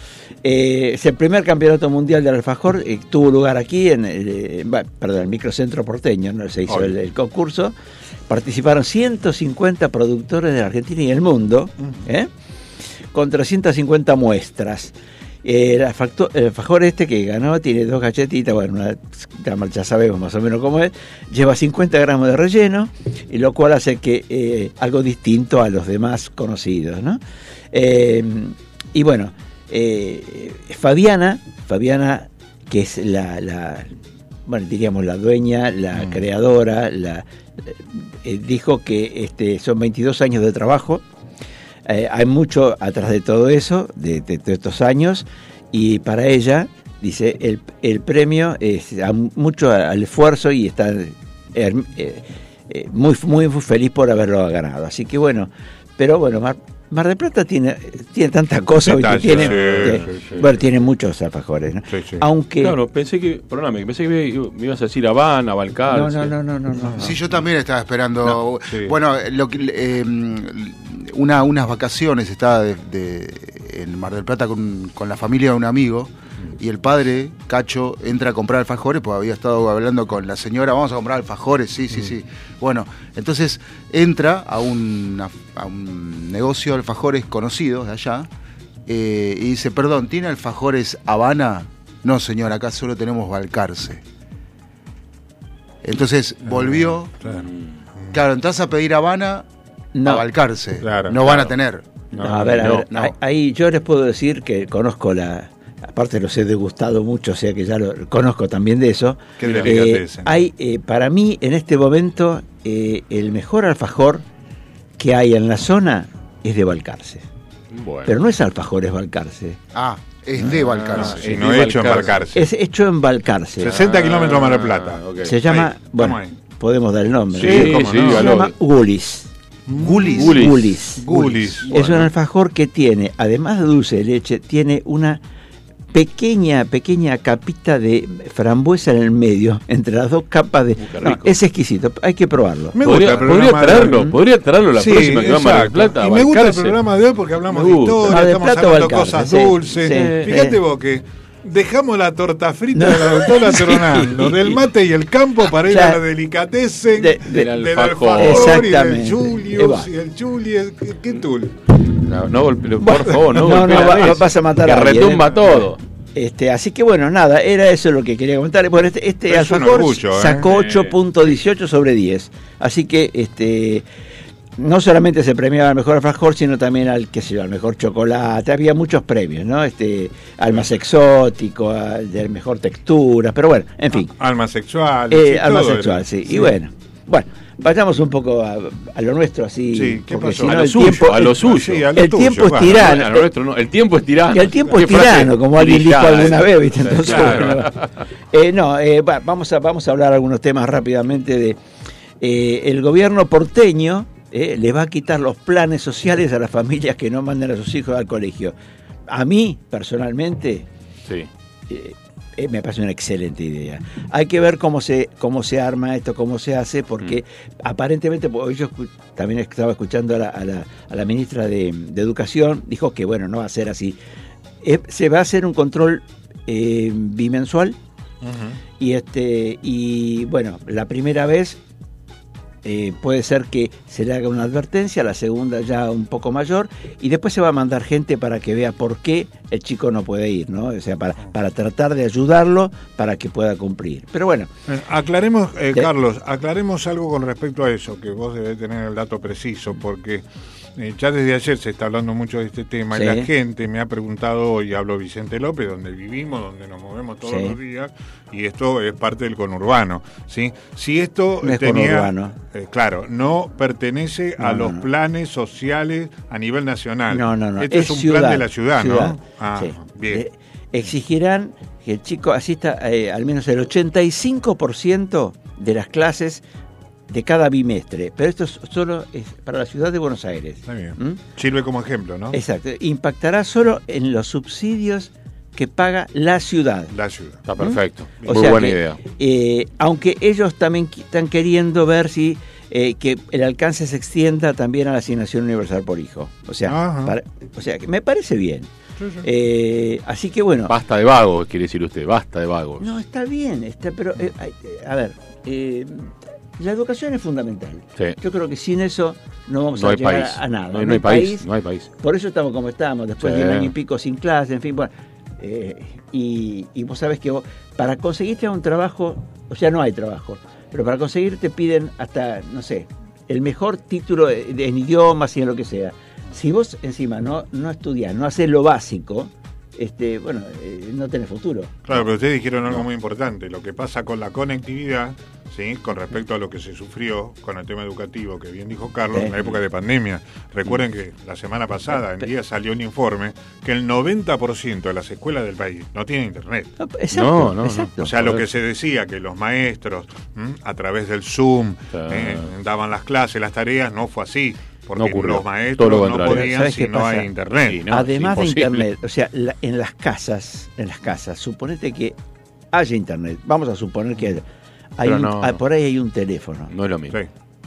Eh, es el primer campeonato mundial del alfajor eh, tuvo lugar aquí en el, eh, perdón, el microcentro porteño, ¿no? se hizo el, el concurso. Participaron 150 productores de la Argentina y el mundo, ¿eh? Con 350 muestras. Eh, el, alfacto- el alfajor este que ganó tiene dos galletitas, bueno, una, ya- ya sabemos más o menos cómo es, lleva 50 gramos de relleno, y lo cual hace que eh, algo distinto a los demás conocidos, ¿no? Eh, y bueno, eh, Fabiana, Fabiana, que es la, la- bueno, diríamos la dueña, la creadora, la, dijo que este, son 22 años de trabajo, eh, hay mucho atrás de todo eso, de, de- estos años, y para ella, dice, el, el premio es a- mucho al esfuerzo y está eh, eh, muy, muy feliz por haberlo ganado. Así que bueno, pero bueno, Mar, Mar del Plata tiene, tiene tanta cosa, ¿viste? Detalles, tiene, sí, eh, sí, sí. bueno, tiene muchos alfajores, ¿no? Sí, sí. Aunque... Claro, pensé que, perdóname, pensé que me, me ibas a decir Habana, Balcarce. no, no, no, no, no, no. Sí, yo también estaba esperando. No, sí. Bueno, lo que, eh, una, unas vacaciones estaba de, de- en Mar del Plata con, con la familia de un amigo y el padre, Cacho, entra a comprar alfajores, pues había estado hablando con la señora, vamos a comprar alfajores, sí, sí, sí. Bueno, entonces entra a un, a un negocio de alfajores conocidos de allá eh, y dice, perdón, ¿tiene alfajores Habana? No, señor, acá solo tenemos Balcarce. Entonces volvió, Claro. claro, entras a pedir Habana No. a Balcarce. Claro, no van a tener. No, a ver, a no, ver, no. ahí yo les puedo decir que conozco la, aparte los he degustado mucho, o sea que ya lo conozco también de eso. Qué Eh, hay, eh, para mí, en este momento, eh, el mejor alfajor que hay en la zona es de Balcarce. Bueno. Pero no es alfajor, es Balcarce. Ah, es de Balcarce. Sí, Es no de hecho en Balcarce. Balcarce. Es hecho en Balcarce. 60 kilómetros de Mar del Plata. Ah. Se llama, Ahí, bueno, podemos dar el nombre. Sí, sí, no. Se llama Gulis. Gulis. Gulis. Gulis. Gulis. Es un alfajor que tiene, además de dulce de leche, tiene una pequeña, pequeña capita de frambuesa en el medio, entre las dos capas de... No, es exquisito, hay que probarlo. Me podría, gusta el podría programa de traerlo, hoy. podría traerlo la Sí, próxima que va a Mar del exacto. Plata. a Y me gusta el programa de hoy porque hablamos de historia, del estamos Plata hablando cosas sí, dulces. sí, Fíjate eh. vos que dejamos la torta frita No. de la doctora Sí. Tronando, del mate y el campo para ir a la delicatessen De- del del alfajor. alfajor y del Exactamente. Julius y el Julius. ¿Qué, qué tul? No, no golpe- por favor, no, no, no, va- vas a matar que a alguien, retumba ¿eh? todo. Este, así que bueno, nada, era eso lo que quería comentar. Bueno, este, este Es un alfajor orgullo, ¿eh? sacó Sí. 8.18 sobre 10. Así que este no solamente se premiaba al mejor alfajor, sino también al, sé yo, al mejor chocolate. Había muchos premios, ¿no? Este, al más exótico, al de mejor textura, pero bueno, en fin. Alma sexual. Eh, sí, alma sexual, era. sí. Y bueno, bueno, vayamos un poco a, a lo nuestro así. Sí, ¿qué porque pasó? si no A lo el suyo, tiempo, a lo el- suyo. Sí, a lo el tuyo, tiempo es tirano. A lo nuestro no, el tiempo es tirano. Y el tiempo es tirano, como alguien dijo alguna vez, ¿viste? Entonces, Claro. bueno, eh, no, eh, va, vamos, a, vamos a hablar algunos temas rápidamente de eh, el gobierno porteño eh, le va a quitar los planes sociales a las familias que no manden a sus hijos al colegio. A mí, personalmente, Sí. Eh, me parece una excelente idea. Hay que ver cómo se, cómo se arma esto, cómo se hace, porque Mm. aparentemente, porque yo escu- también estaba escuchando a la, a la- a la ministra de, de Educación, dijo que bueno, no va a ser así. Eh, se va a hacer un control eh, bimensual y este y bueno, la primera vez eh, puede ser que se le haga una advertencia, la segunda ya un poco mayor, y después se va a mandar gente para que vea por qué el chico no puede ir, ¿no? O sea, para, para tratar de ayudarlo para que pueda cumplir. Pero bueno, Eh, Aclaremos, eh, Carlos, aclaremos algo con respecto a eso, que vos debés tener el dato preciso, porque eh, ya desde ayer se está hablando mucho de este tema Sí. y la gente me ha preguntado hoy, hablo Vicente López, donde vivimos, donde nos movemos todos Sí. los días, y esto es parte del conurbano, ¿sí? Si esto No es tenía, conurbano. eh, claro, no pertenece a No, los planes sociales a nivel nacional. no, no, no. Esto es, un plan de la ciudad, ¿no? Ah, sí. bien. Eh, exigirán que el chico asista eh, al menos el 85% de las clases de cada bimestre. Pero esto es solo es para la ciudad de Buenos Aires. Está bien. ¿Mm? Sirve como ejemplo, ¿no? Exacto. Impactará solo en los subsidios que paga la ciudad. La ciudad. Está perfecto. O Muy sea buena que, idea. eh, aunque ellos también están queriendo ver si eh, que el alcance se extienda también a la asignación universal por hijo. O sea, para- o sea que me parece bien. Eh, así que bueno. Basta de vagos, quiere decir usted, basta de vagos. No, está bien, está, pero a ver, eh, la educación es fundamental. Sí. Yo creo que sin eso no vamos No a hay llegar país. a nada. No hay- no hay país, no hay país. Por eso estamos como estamos, después Sí. de un año y pico sin clase, en fin, bueno. eh, y, y vos sabés que vos, para conseguirte un trabajo, o sea, no hay trabajo, pero para conseguir te piden hasta, no sé, el mejor título en idiomas y en lo que sea. Si vos encima no, no estudiás, no haces lo básico, este, bueno, eh, no tenés futuro. Claro, pero ustedes dijeron algo muy importante, lo que pasa con la conectividad, ¿sí? con respecto a lo que se sufrió con el tema educativo, que bien dijo Carlos, Sí. en la época de pandemia. Recuerden que la semana pasada, en día salió un informe que el 90% de las escuelas del país no tienen internet. Exacto, No, no, no. exacto. O sea, lo que se decía, que los maestros, ¿m? a través del Zoom, eh, daban las clases, las tareas, no fue así. Porque No ocurrió. los maestros Todo lo no contrario. podían ¿Sabes si qué no hay internet. Sí, no, Además de internet, o sea, la- en las casas, en las casas, suponete que haya internet. Vamos a suponer que haya. Hay un- no. ah, por ahí hay un teléfono. No es lo mismo.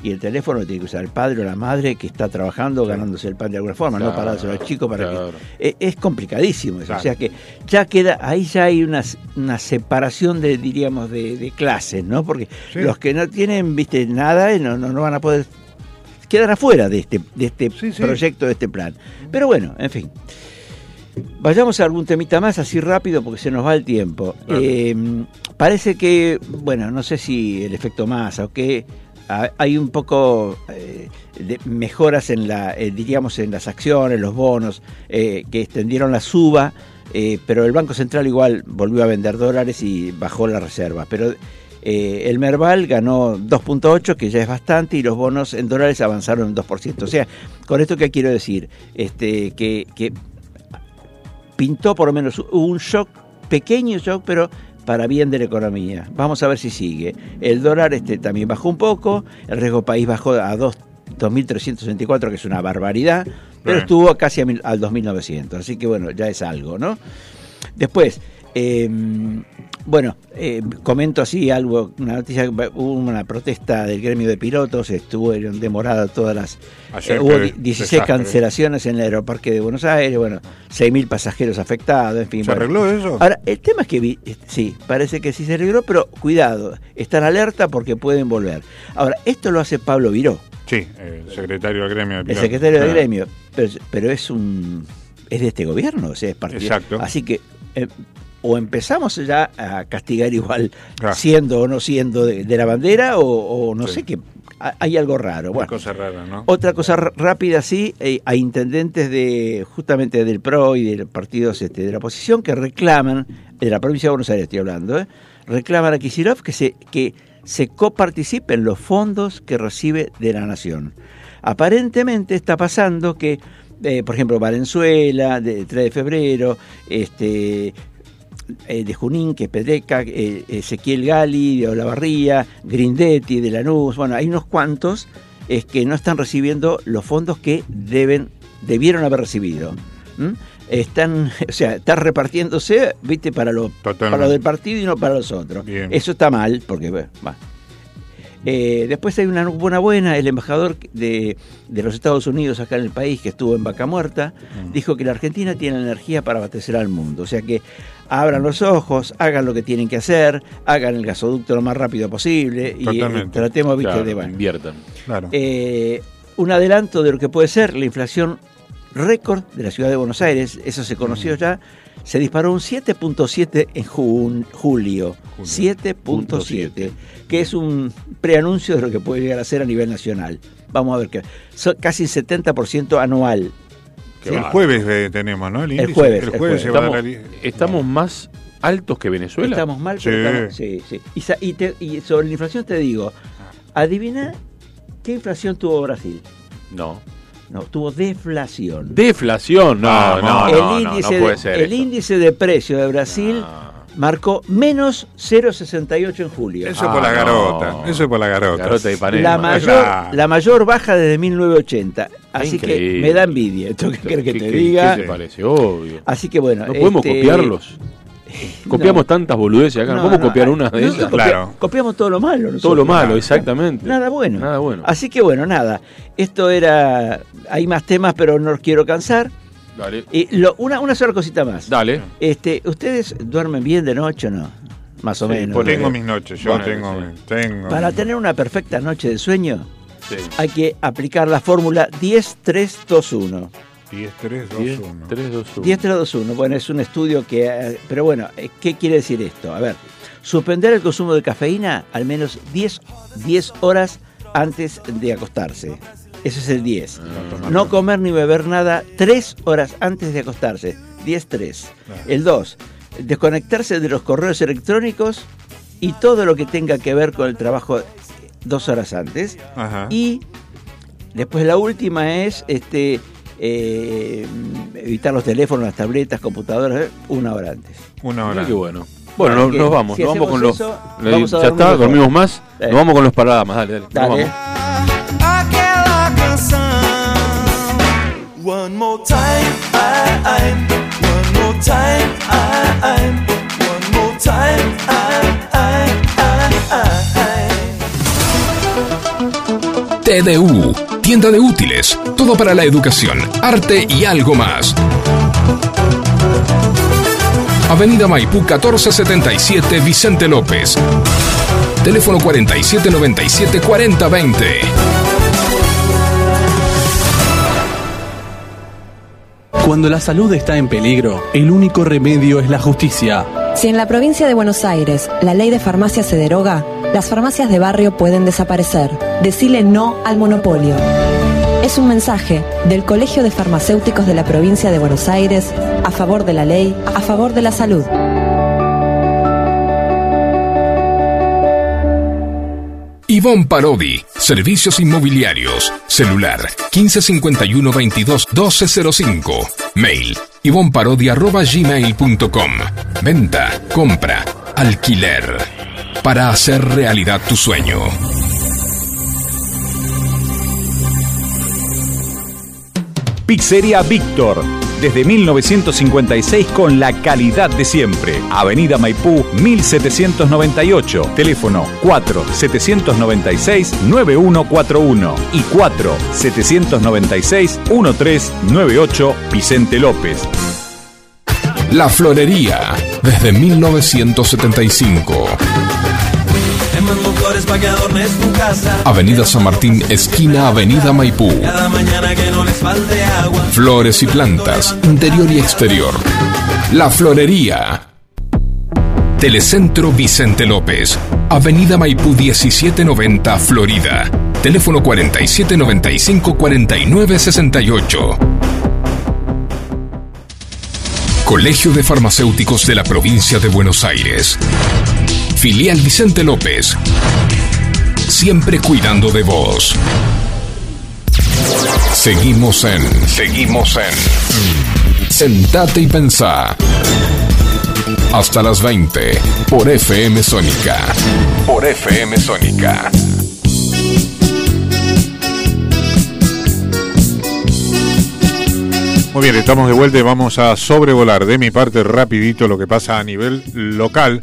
Y el teléfono lo tiene que usar el padre o la madre que está trabajando, ganándose el pan de alguna forma, no Claro, para dárselo al chico para claro. que. Eh, es complicadísimo eso. Claro. O sea que ya queda, ahí ya hay una, una separación de, diríamos, de, de clases, ¿no? Porque Sí. los que no tienen, viste, nada, eh, no, no, no van a poder quedar afuera de este, de este proyecto, de este plan. Pero bueno, en fin. Vayamos a algún temita más así rápido porque se nos va el tiempo. Eh, parece que, bueno, no sé si el efecto masa o qué, ha- hay un poco eh, de mejoras en la, eh, diríamos, en las acciones, los bonos, eh, que extendieron la suba, pero el Banco Central igual volvió a vender dólares y bajó la reserva. Pero eh, el Merval ganó 2.8, que ya es bastante, y los bonos en dólares avanzaron en 2%. O sea, con esto que quiero decir, este, que, que pintó por lo menos un shock, pequeño shock, pero para bien de la economía. Vamos a ver si sigue. El dólar este, también bajó un poco, el riesgo país bajó a 2 2.364, que es una barbaridad, pero estuvo casi a mil- al 2.900, así que bueno, ya es algo, ¿no? Después, eh, bueno, eh, comento así algo, una noticia, hubo una protesta del gremio de pilotos, estuvieron demoradas todas las... Ayer eh, hubo fue di- 16 desastre. cancelaciones en el aeroparque de Buenos Aires, bueno, 6.000 pasajeros afectados, en fin. ¿Se bueno. arregló eso? Ahora, el tema es que vi, eh, sí, parece que sí se arregló, pero cuidado, estar alerta porque pueden volver. Ahora, esto lo hace Pablo Viró, Sí, el secretario del gremio. de el pilotos. secretario del Ah. gremio, pero, pero es un es de este gobierno, o sea, es partido. Exacto. Así que eh, o empezamos ya a castigar igual, Ah. siendo o no siendo de, de la bandera, o, o no Sí. sé qué. ha- Hay algo raro. Bueno, cosa rara, ¿no? otra cosa rápida, sí, eh, a intendentes de justamente del PRO y de partidos este, de la oposición que reclaman, de la provincia de Buenos Aires estoy hablando, eh, reclaman a Kicillof que se, que se coparticipe en los fondos que recibe de la nación. Aparentemente está pasando que, eh, por ejemplo, Valenzuela, de 3 de febrero, este, eh, de Junín, que es Pedreca, eh, Ezequiel Gali, de Olavarría, Grindetti, de Lanús, bueno, hay unos cuantos es que no están recibiendo los fondos que deben, debieron haber recibido. están, o sea, está repartiéndose, viste, para lo, para lo del partido y no para los otros. Bien. Eso está mal, porque bueno. Eh, después hay una buena buena, el embajador de, de los Estados Unidos acá en el país, que estuvo en Vaca Muerta, dijo que la Argentina tiene energía para abastecer al mundo. O sea que abran los ojos, hagan lo que tienen que hacer, hagan el gasoducto lo más rápido posible y eh, tratemos, viste, Claro, de bueno. inviertan. Claro. Eh, un adelanto de lo que puede ser la inflación récord de la ciudad de Buenos Aires, eso se conoció ya, se disparó un 7.7 en jun- julio, 7.7, que es un preanuncio de lo que puede llegar a ser a nivel nacional. Vamos a ver que son casi 70% anual. Que el jueves eh, tenemos, ¿no? El, El índice. jueves, El el jueves jueves. se va a dar Estamos, la- estamos más altos que Venezuela. Estamos mal, Sí. pero estamos- sí, sí. Y te- y sobre la inflación te digo, adivina qué inflación tuvo Brasil. No. No, tuvo deflación. Deflación, no, Ah, no, no, el no, índice, no puede de, ser. el eso. índice de precio de Brasil marcó menos 0,68 en julio. Eso es por la Ah, garota. no. Eso es por la garota. Garota y Panema. la, mayor, la mayor baja desde 1980. Así que me da envidia. Esto que querés que ¿Qué- te qué- diga. ¿Qué te parece? Obvio. Así que bueno. No podemos este, copiarlos. Copiamos no. tantas boludeces acá. No, No, podemos no, copiar ay, una de copia- Claro. Copiamos todo lo malo. Todo nosotros. lo malo, exactamente. Nada bueno. Nada bueno. Así que bueno, nada. Esto era. Hay más temas, pero no los quiero cansar. Dale. Y lo- una, una sola cosita más. Dale. Este, ¿Ustedes duermen bien de noche o no? Más o Sí, menos. Tengo mis noches, yo Bueno, tengo, sí. tengo. Para tener una perfecta noche de sueño, Sí. hay que aplicar la fórmula 10-3-2-1. 10, 3, 2, 10, 1. 3, 2, 1. 10-3-2-1, bueno, es un estudio que... eh, Pero bueno, eh, ¿qué quiere decir esto? A ver, suspender el consumo de cafeína al menos 10, 10 horas antes de acostarse. Ese es el 10. No comer ni beber nada 3 horas antes de acostarse. 10-3. El 2. Desconectarse de los correos electrónicos y todo lo que tenga que ver con el trabajo dos horas antes. Ajá. Y después la última es este eh, evitar los teléfonos, las tabletas, computadoras, eh, una hora antes. Una Mira hora. qué bueno. Bueno, no- nos vamos, si nos vamos con los. hacemos eso, le- vamos a ya está, mejor. dormimos más. Nos vamos con los paradas, dale, dale. Nos Dale. vamos. Aquela canção. One more time, I, I. One more time, I, I. One more time, I, I, I, I. TDU, tienda de útiles, todo para la educación, arte y algo más. Avenida Maipú 1477 Vicente López. Teléfono 4797 4020. Cuando la salud está en peligro, el único remedio es la justicia. Si en la provincia de Buenos Aires la ley de farmacia se deroga, las farmacias de barrio pueden desaparecer. Decile no al monopolio. Es un mensaje del Colegio de Farmacéuticos de la provincia de Buenos Aires a favor de la ley, a favor de la salud. Ivonne Parodi, Servicios Inmobiliarios, celular 1551 22 1205, mail ivonparodi.gmail.com, venta, compra, alquiler, para hacer realidad tu sueño. Pizzería Víctor. Desde 1956 con la calidad de siempre. Avenida Maipú 1798. Teléfono 4-796-9141 y 4-796-1398 Vicente López. La Florería, desde 1975. Te mando flores para que adornes tu casa. Avenida San Martín, esquina Avenida Maipú. Cada mañana que no les falte agua. Flores y plantas, interior y exterior. La Florería. Telecentro Vicente López. Avenida Maipú 1790, Florida. Teléfono 4795-4968. Colegio de Farmacéuticos de la Provincia de Buenos Aires. Filial Vicente López. Siempre cuidando de vos. Seguimos en. Seguimos en. Sentate y pensá. Hasta las 20 por FM Sónica. Por FM Sónica. Muy bien, estamos de vuelta y vamos a sobrevolar de mi parte rapidito lo que pasa a nivel local,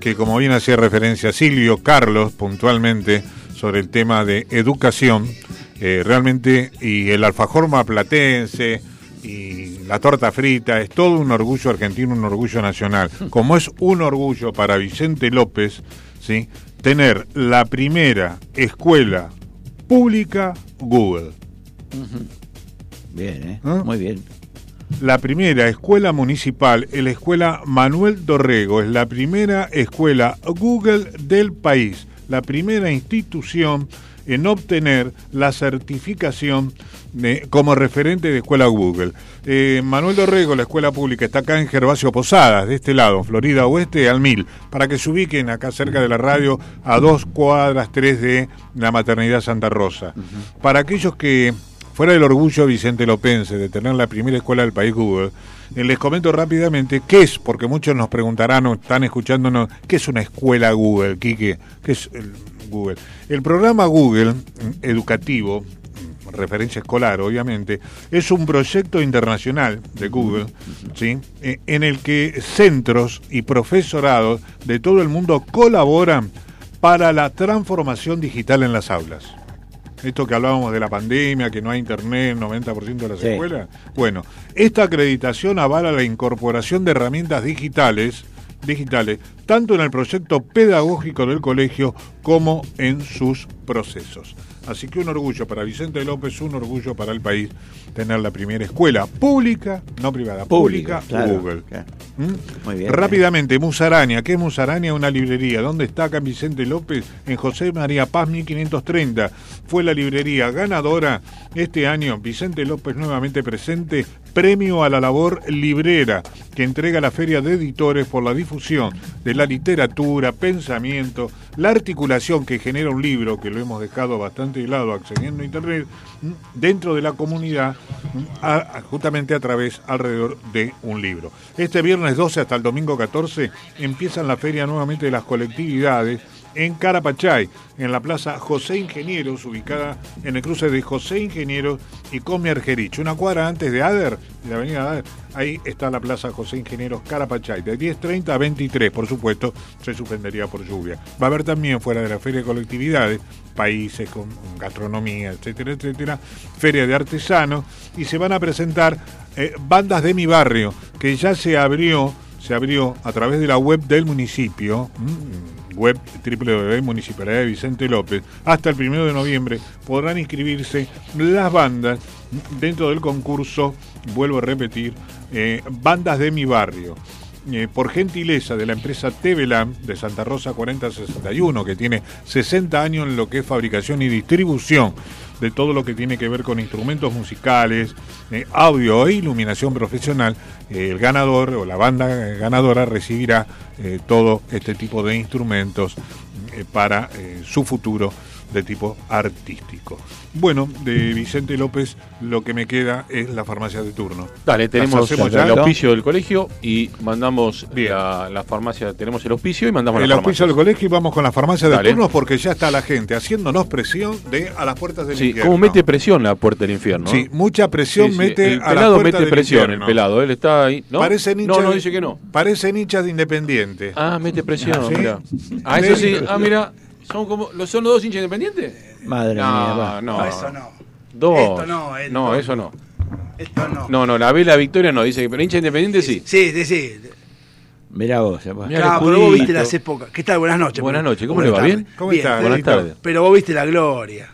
que como bien hacía referencia Silvio Carlos puntualmente sobre el tema de educación, eh, realmente, y el alfajor maplatense y la torta frita, es todo un orgullo argentino, un orgullo nacional. Como es un orgullo para Vicente López, ¿sí? tener la primera escuela pública Google. Bien, ¿eh? Muy bien. La primera escuela municipal es la escuela Manuel Dorrego, es la primera escuela Google del país, la primera institución en obtener la certificación de- como referente de escuela Google. Eh, Manuel Dorrego, la escuela pública, está acá en Gervasio Posadas, de este lado, Florida Oeste, al Mil, para que se ubiquen acá cerca de la radio, a dos cuadras, tres de la maternidad Santa Rosa. Para aquellos que Fuera del orgullo Vicente Lopense de tener la primera escuela del país Google, les comento rápidamente qué es, porque muchos nos preguntarán o están escuchándonos, ¿qué es una escuela Google, Quique? ¿Qué es Google? El programa Google mm, educativo, mm, referencia escolar obviamente, es un proyecto internacional de Google, ¿sí? Eh, en el que centros y profesorados de todo el mundo colaboran para la transformación digital en las aulas. Esto que hablábamos de la pandemia, que no hay internet en 90% de las Sí. escuelas. Bueno, esta acreditación avala la incorporación de herramientas digitales, digitales, tanto en el proyecto pedagógico del colegio como en sus procesos. Así que un orgullo para Vicente López, un orgullo para el país tener la primera escuela pública, no privada, pública, Pública, claro, Google. claro. Muy bien. Rápidamente, Musaraña. ¿Qué es Musaraña? Una librería. ¿Dónde está acá en Vicente López? En José María Paz 1530. Fue la librería ganadora este año. Vicente López nuevamente presente. Premio a la labor librera que entrega la Feria de Editores por la difusión de la literatura, pensamiento, la articulación que genera un libro, que lo hemos dejado bastante de lado accediendo a Internet, dentro de la comunidad, justamente a través, alrededor de un libro. Este viernes 12 hasta el domingo 14 empiezan la feria nuevamente de las colectividades en Carapachay, en la plaza José Ingenieros, ubicada en el cruce de José Ingenieros y Come Argerich, una cuadra antes de Ader, de la avenida Ader. Ahí está la plaza José Ingenieros Carapachay, de 10.30 a 23, por supuesto, se suspendería por lluvia. Va a haber también fuera de la feria de colectividades, países con gastronomía, etcétera, etcétera, feria de artesanos, y se van a presentar eh, bandas de mi barrio, que ya se abrió, se abrió a través de la web del municipio, mm, web www.municipalidad de Vicente López, hasta el primero de noviembre podrán inscribirse las bandas dentro del concurso, vuelvo a repetir, eh, bandas de mi barrio. Eh, por gentileza de la empresa Tevelam de Santa Rosa 4061, que tiene 60 años en lo que es fabricación y distribución de todo lo que tiene que ver con instrumentos musicales, eh, audio e iluminación profesional, eh, el ganador o la banda ganadora recibirá eh, todo este tipo de instrumentos para su futuro de tipo artístico. Bueno, de Vicente López lo que me queda es la farmacia de turno. Dale, ¿Las tenemos el ya? auspicio del colegio y mandamos la, la farmacia, tenemos el auspicio y mandamos El la auspicio farmacia. del colegio y vamos con la farmacia de Dale. turnos porque ya está la gente haciéndonos presión de a las puertas del Sí, infierno. como mete presión la puerta del infierno. Sí, mucha presión Sí, sí, mete el a la pelado puerta mete del presión, infierno. el pelado, él está ahí, ¿no? Parecen no, hinchas no dice que no. Parecen hinchas de Independiente. Ah, mete presión, ¿Sí? mira. Ah, eso sí, ah, mira, son como ¿lo- son los dos hinchas independientes? Madre no, mía, va. no, No, eso no. Dos. Esto no, esto no, no. eso no. Esto no. No, no, la vela Victoria no, dice que pero hincha independiente sí. Sí, sí, sí. Mirá vos, va. Mirá, Claro, pero vos viste las épocas. ¿Qué tal? Buenas noches. Buenas noches, ¿cómo le va? ¿Bien? ¿Cómo Bien, está? Buenas tardes. Pero vos viste la gloria.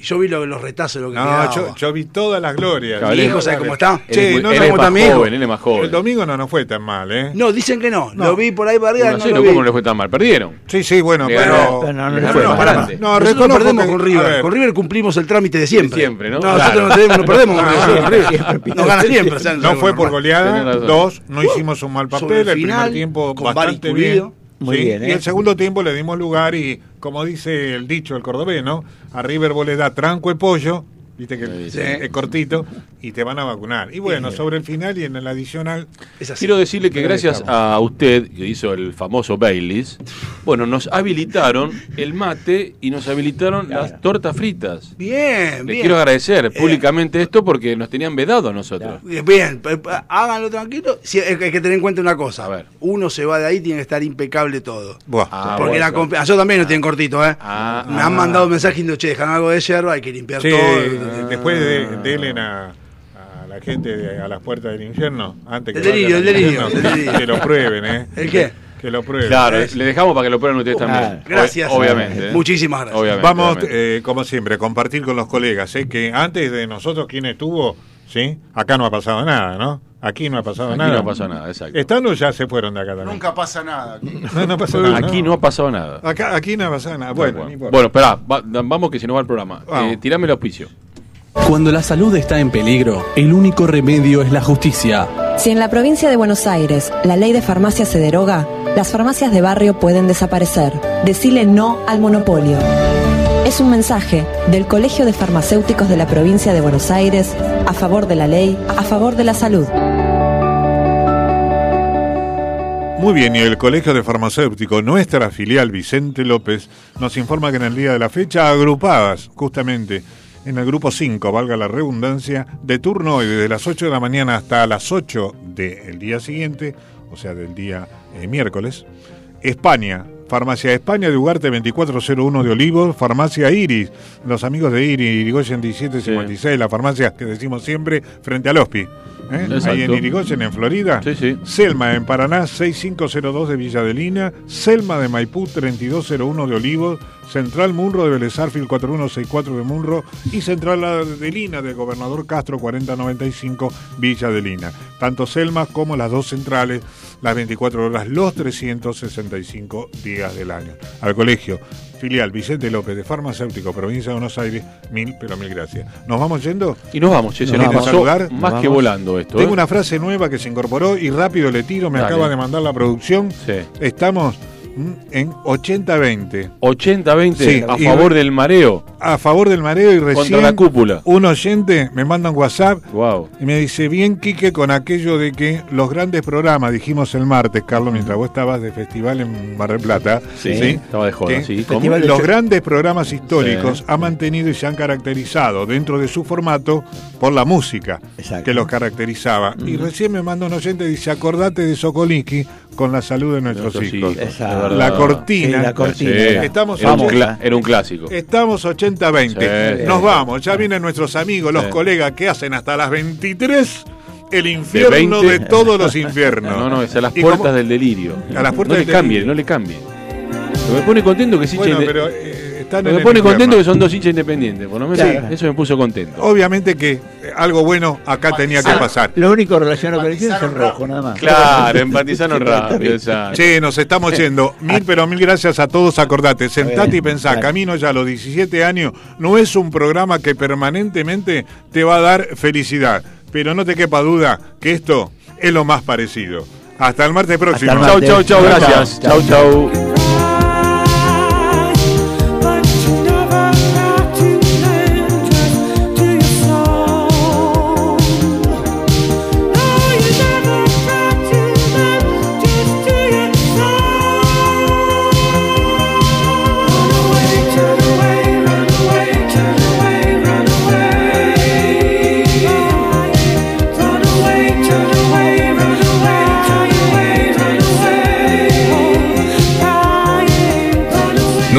Y yo vi lo- los retazos, lo que No, yo, yo vi todas las glorias. Él- hijo, ¿sabe cómo está? Él Che, muy- no él es más tan viejos. joven, él es más joven. El domingo no nos fue tan mal, ¿eh? No, dicen que no. No. Lo vi por ahí barriga, 1 a no 0, lo vi. ¿cómo le fue tan mal? Perdieron. Sí, sí, bueno, Le pero... ganó. Pero no, no Le fue. No, Nosotros reconozco perdemos que- con a River. ver. Con River cumplimos el trámite de siempre. Siempre, ¿no? nosotros Claro. no, tenemos, no perdemos con River. Nos gana siempre. o sea, No fue por goleada, razón. dos, no hicimos un mal Sobre papel, el el, final, primer tiempo con bastante bien. Muy bien, Y ¿eh? el segundo tiempo le dimos lugar y, como dice el dicho el cordobés, ¿no? A River vos le da tranco de pollo viste que Sí. es cortito, y te van a vacunar. Y bueno, sobre el final y en el adicional. Quiero decirle que gracias estamos. a usted, que hizo el famoso Baileys, bueno, nos habilitaron el mate y nos habilitaron las tortas fritas. Bien, Le bien. quiero agradecer Eh, públicamente esto porque nos tenían vedado a nosotros. Bien, háganlo tranquilo. Sí, hay que tener en cuenta una cosa. Uno se va de ahí, tiene que estar impecable todo. Ah, Porque la comp- ah, yo también lo tienen cortito, ¿eh? Ah, Me han mandado mensajes diciendo, che, dejan algo de hierba, hay que limpiar Sí, todo. Después de, delen a, a la gente de- a las puertas del infierno, antes que El delirio, el delirio, infierno, el delirio. que lo prueben, ¿eh? ¿El qué? Que lo prueben. Claro, le dejamos para que lo prueben ustedes también. Gracias. Ob- Obviamente. ¿eh? Muchísimas gracias. Obviamente, Vamos, eh, como siempre, a compartir con los colegas, ¿eh? que antes de nosotros, ¿quién estuvo? ¿Sí? Acá no ha pasado nada, ¿no? Aquí no ha pasado Aquí nada. no ha pasado nada, exacto. Estando ya se fueron de acá también. Nunca pasa nada. aquí. No, no pasa nada. Aquí no ha pasado nada. Acá, aquí no ha pasado nada. Bueno. Bueno, espera, vamos que si no va el programa. Eh, tirame el auspicio. Cuando la salud está en peligro, el único remedio es la justicia. Si en la provincia de Buenos Aires la ley de farmacia se deroga, las farmacias de barrio pueden desaparecer. Decile no al monopolio. Es un mensaje del Colegio de Farmacéuticos de la provincia de Buenos Aires a favor de la ley, a favor de la salud. Muy bien, y el Colegio de Farmacéutico, nuestra filial Vicente López, nos informa que en el día de la fecha, agrupadas justamente en el grupo 5, valga la redundancia, de turno hoy desde las 8 de la mañana hasta las 8 del día siguiente, o sea, del día eh, miércoles, España, Farmacia España de Ugarte 2401 de Olivos, Farmacia Iris, los amigos de Iris, Irigoyen 1756, la farmacia que decimos siempre frente al HOSPI. ¿eh? Ahí en Irigoyen, en Florida. Sí, sí. Selma en Paraná 6502 de Villa de Lina, Selma de Maipú 3201 de Olivos, Central Munro de Belezarfil 4164 de Munro y Central de Lina de Gobernador Castro 4095 Villa de Lina. Tanto Selma como las dos centrales, las 24 horas, los 365 días del año. Al colegio filial Vicente López de Farmacéutico, provincia de Buenos Aires, mil, pero mil gracias. ¿Nos vamos yendo? Y nos vamos, che, se ¿Quieren nos pasó saludar? más Nos que vamos. volando esto. Tengo ¿eh? una frase nueva que se incorporó y rápido le tiro, me Dale. acaba de mandar la producción. Sí. Estamos en 80-20. 80-20 Sí, a y- favor del mareo. A favor del mareo y recién Contra la cúpula. un oyente me manda un WhatsApp Wow. y me dice, bien Quique con aquello de que los grandes programas, dijimos el martes, Carlos, mientras vos estabas de festival en Mar del Plata, Sí, estaba de joda, sí. ¿Cómo? los de- grandes programas históricos Sí. han mantenido y se han caracterizado dentro de su formato por la música que los caracterizaba. Y recién me manda un oyente y dice, acordate de Sokolinski con la salud de nuestros Nuestros hijos. hijos, Exacto. De verdad. La cortina. Sí, la cortina. Sí. Estamos Era un, era un clásico. Estamos 80-20. Sí. Nos vamos. Ya vienen nuestros amigos, los Sí. colegas que hacen hasta las 23 el infierno de, 20. todos los infiernos. No, no, es a las Y puertas como- del delirio. A las puertas no le del cambie, delirio. no le cambie. Pero me pone contento que hincha Bueno, pero eh, están me pone contento que son dos hinchas independientes. Por lo menos eso me puso contento. Obviamente que algo bueno acá tenía que pasar. Lo único relacionado con el equipo es el rojo, nada más. Claro, empatizaron rápido. Che, nos estamos yendo. Mil, pero mil gracias a todos. Acordate, sentate y pensá. Camino ya a los 17 años no es un programa que permanentemente te va a dar felicidad. Pero no te quepa duda que esto es lo más parecido. Hasta el martes próximo. Chau, chau, chau, gracias. Chau, chau.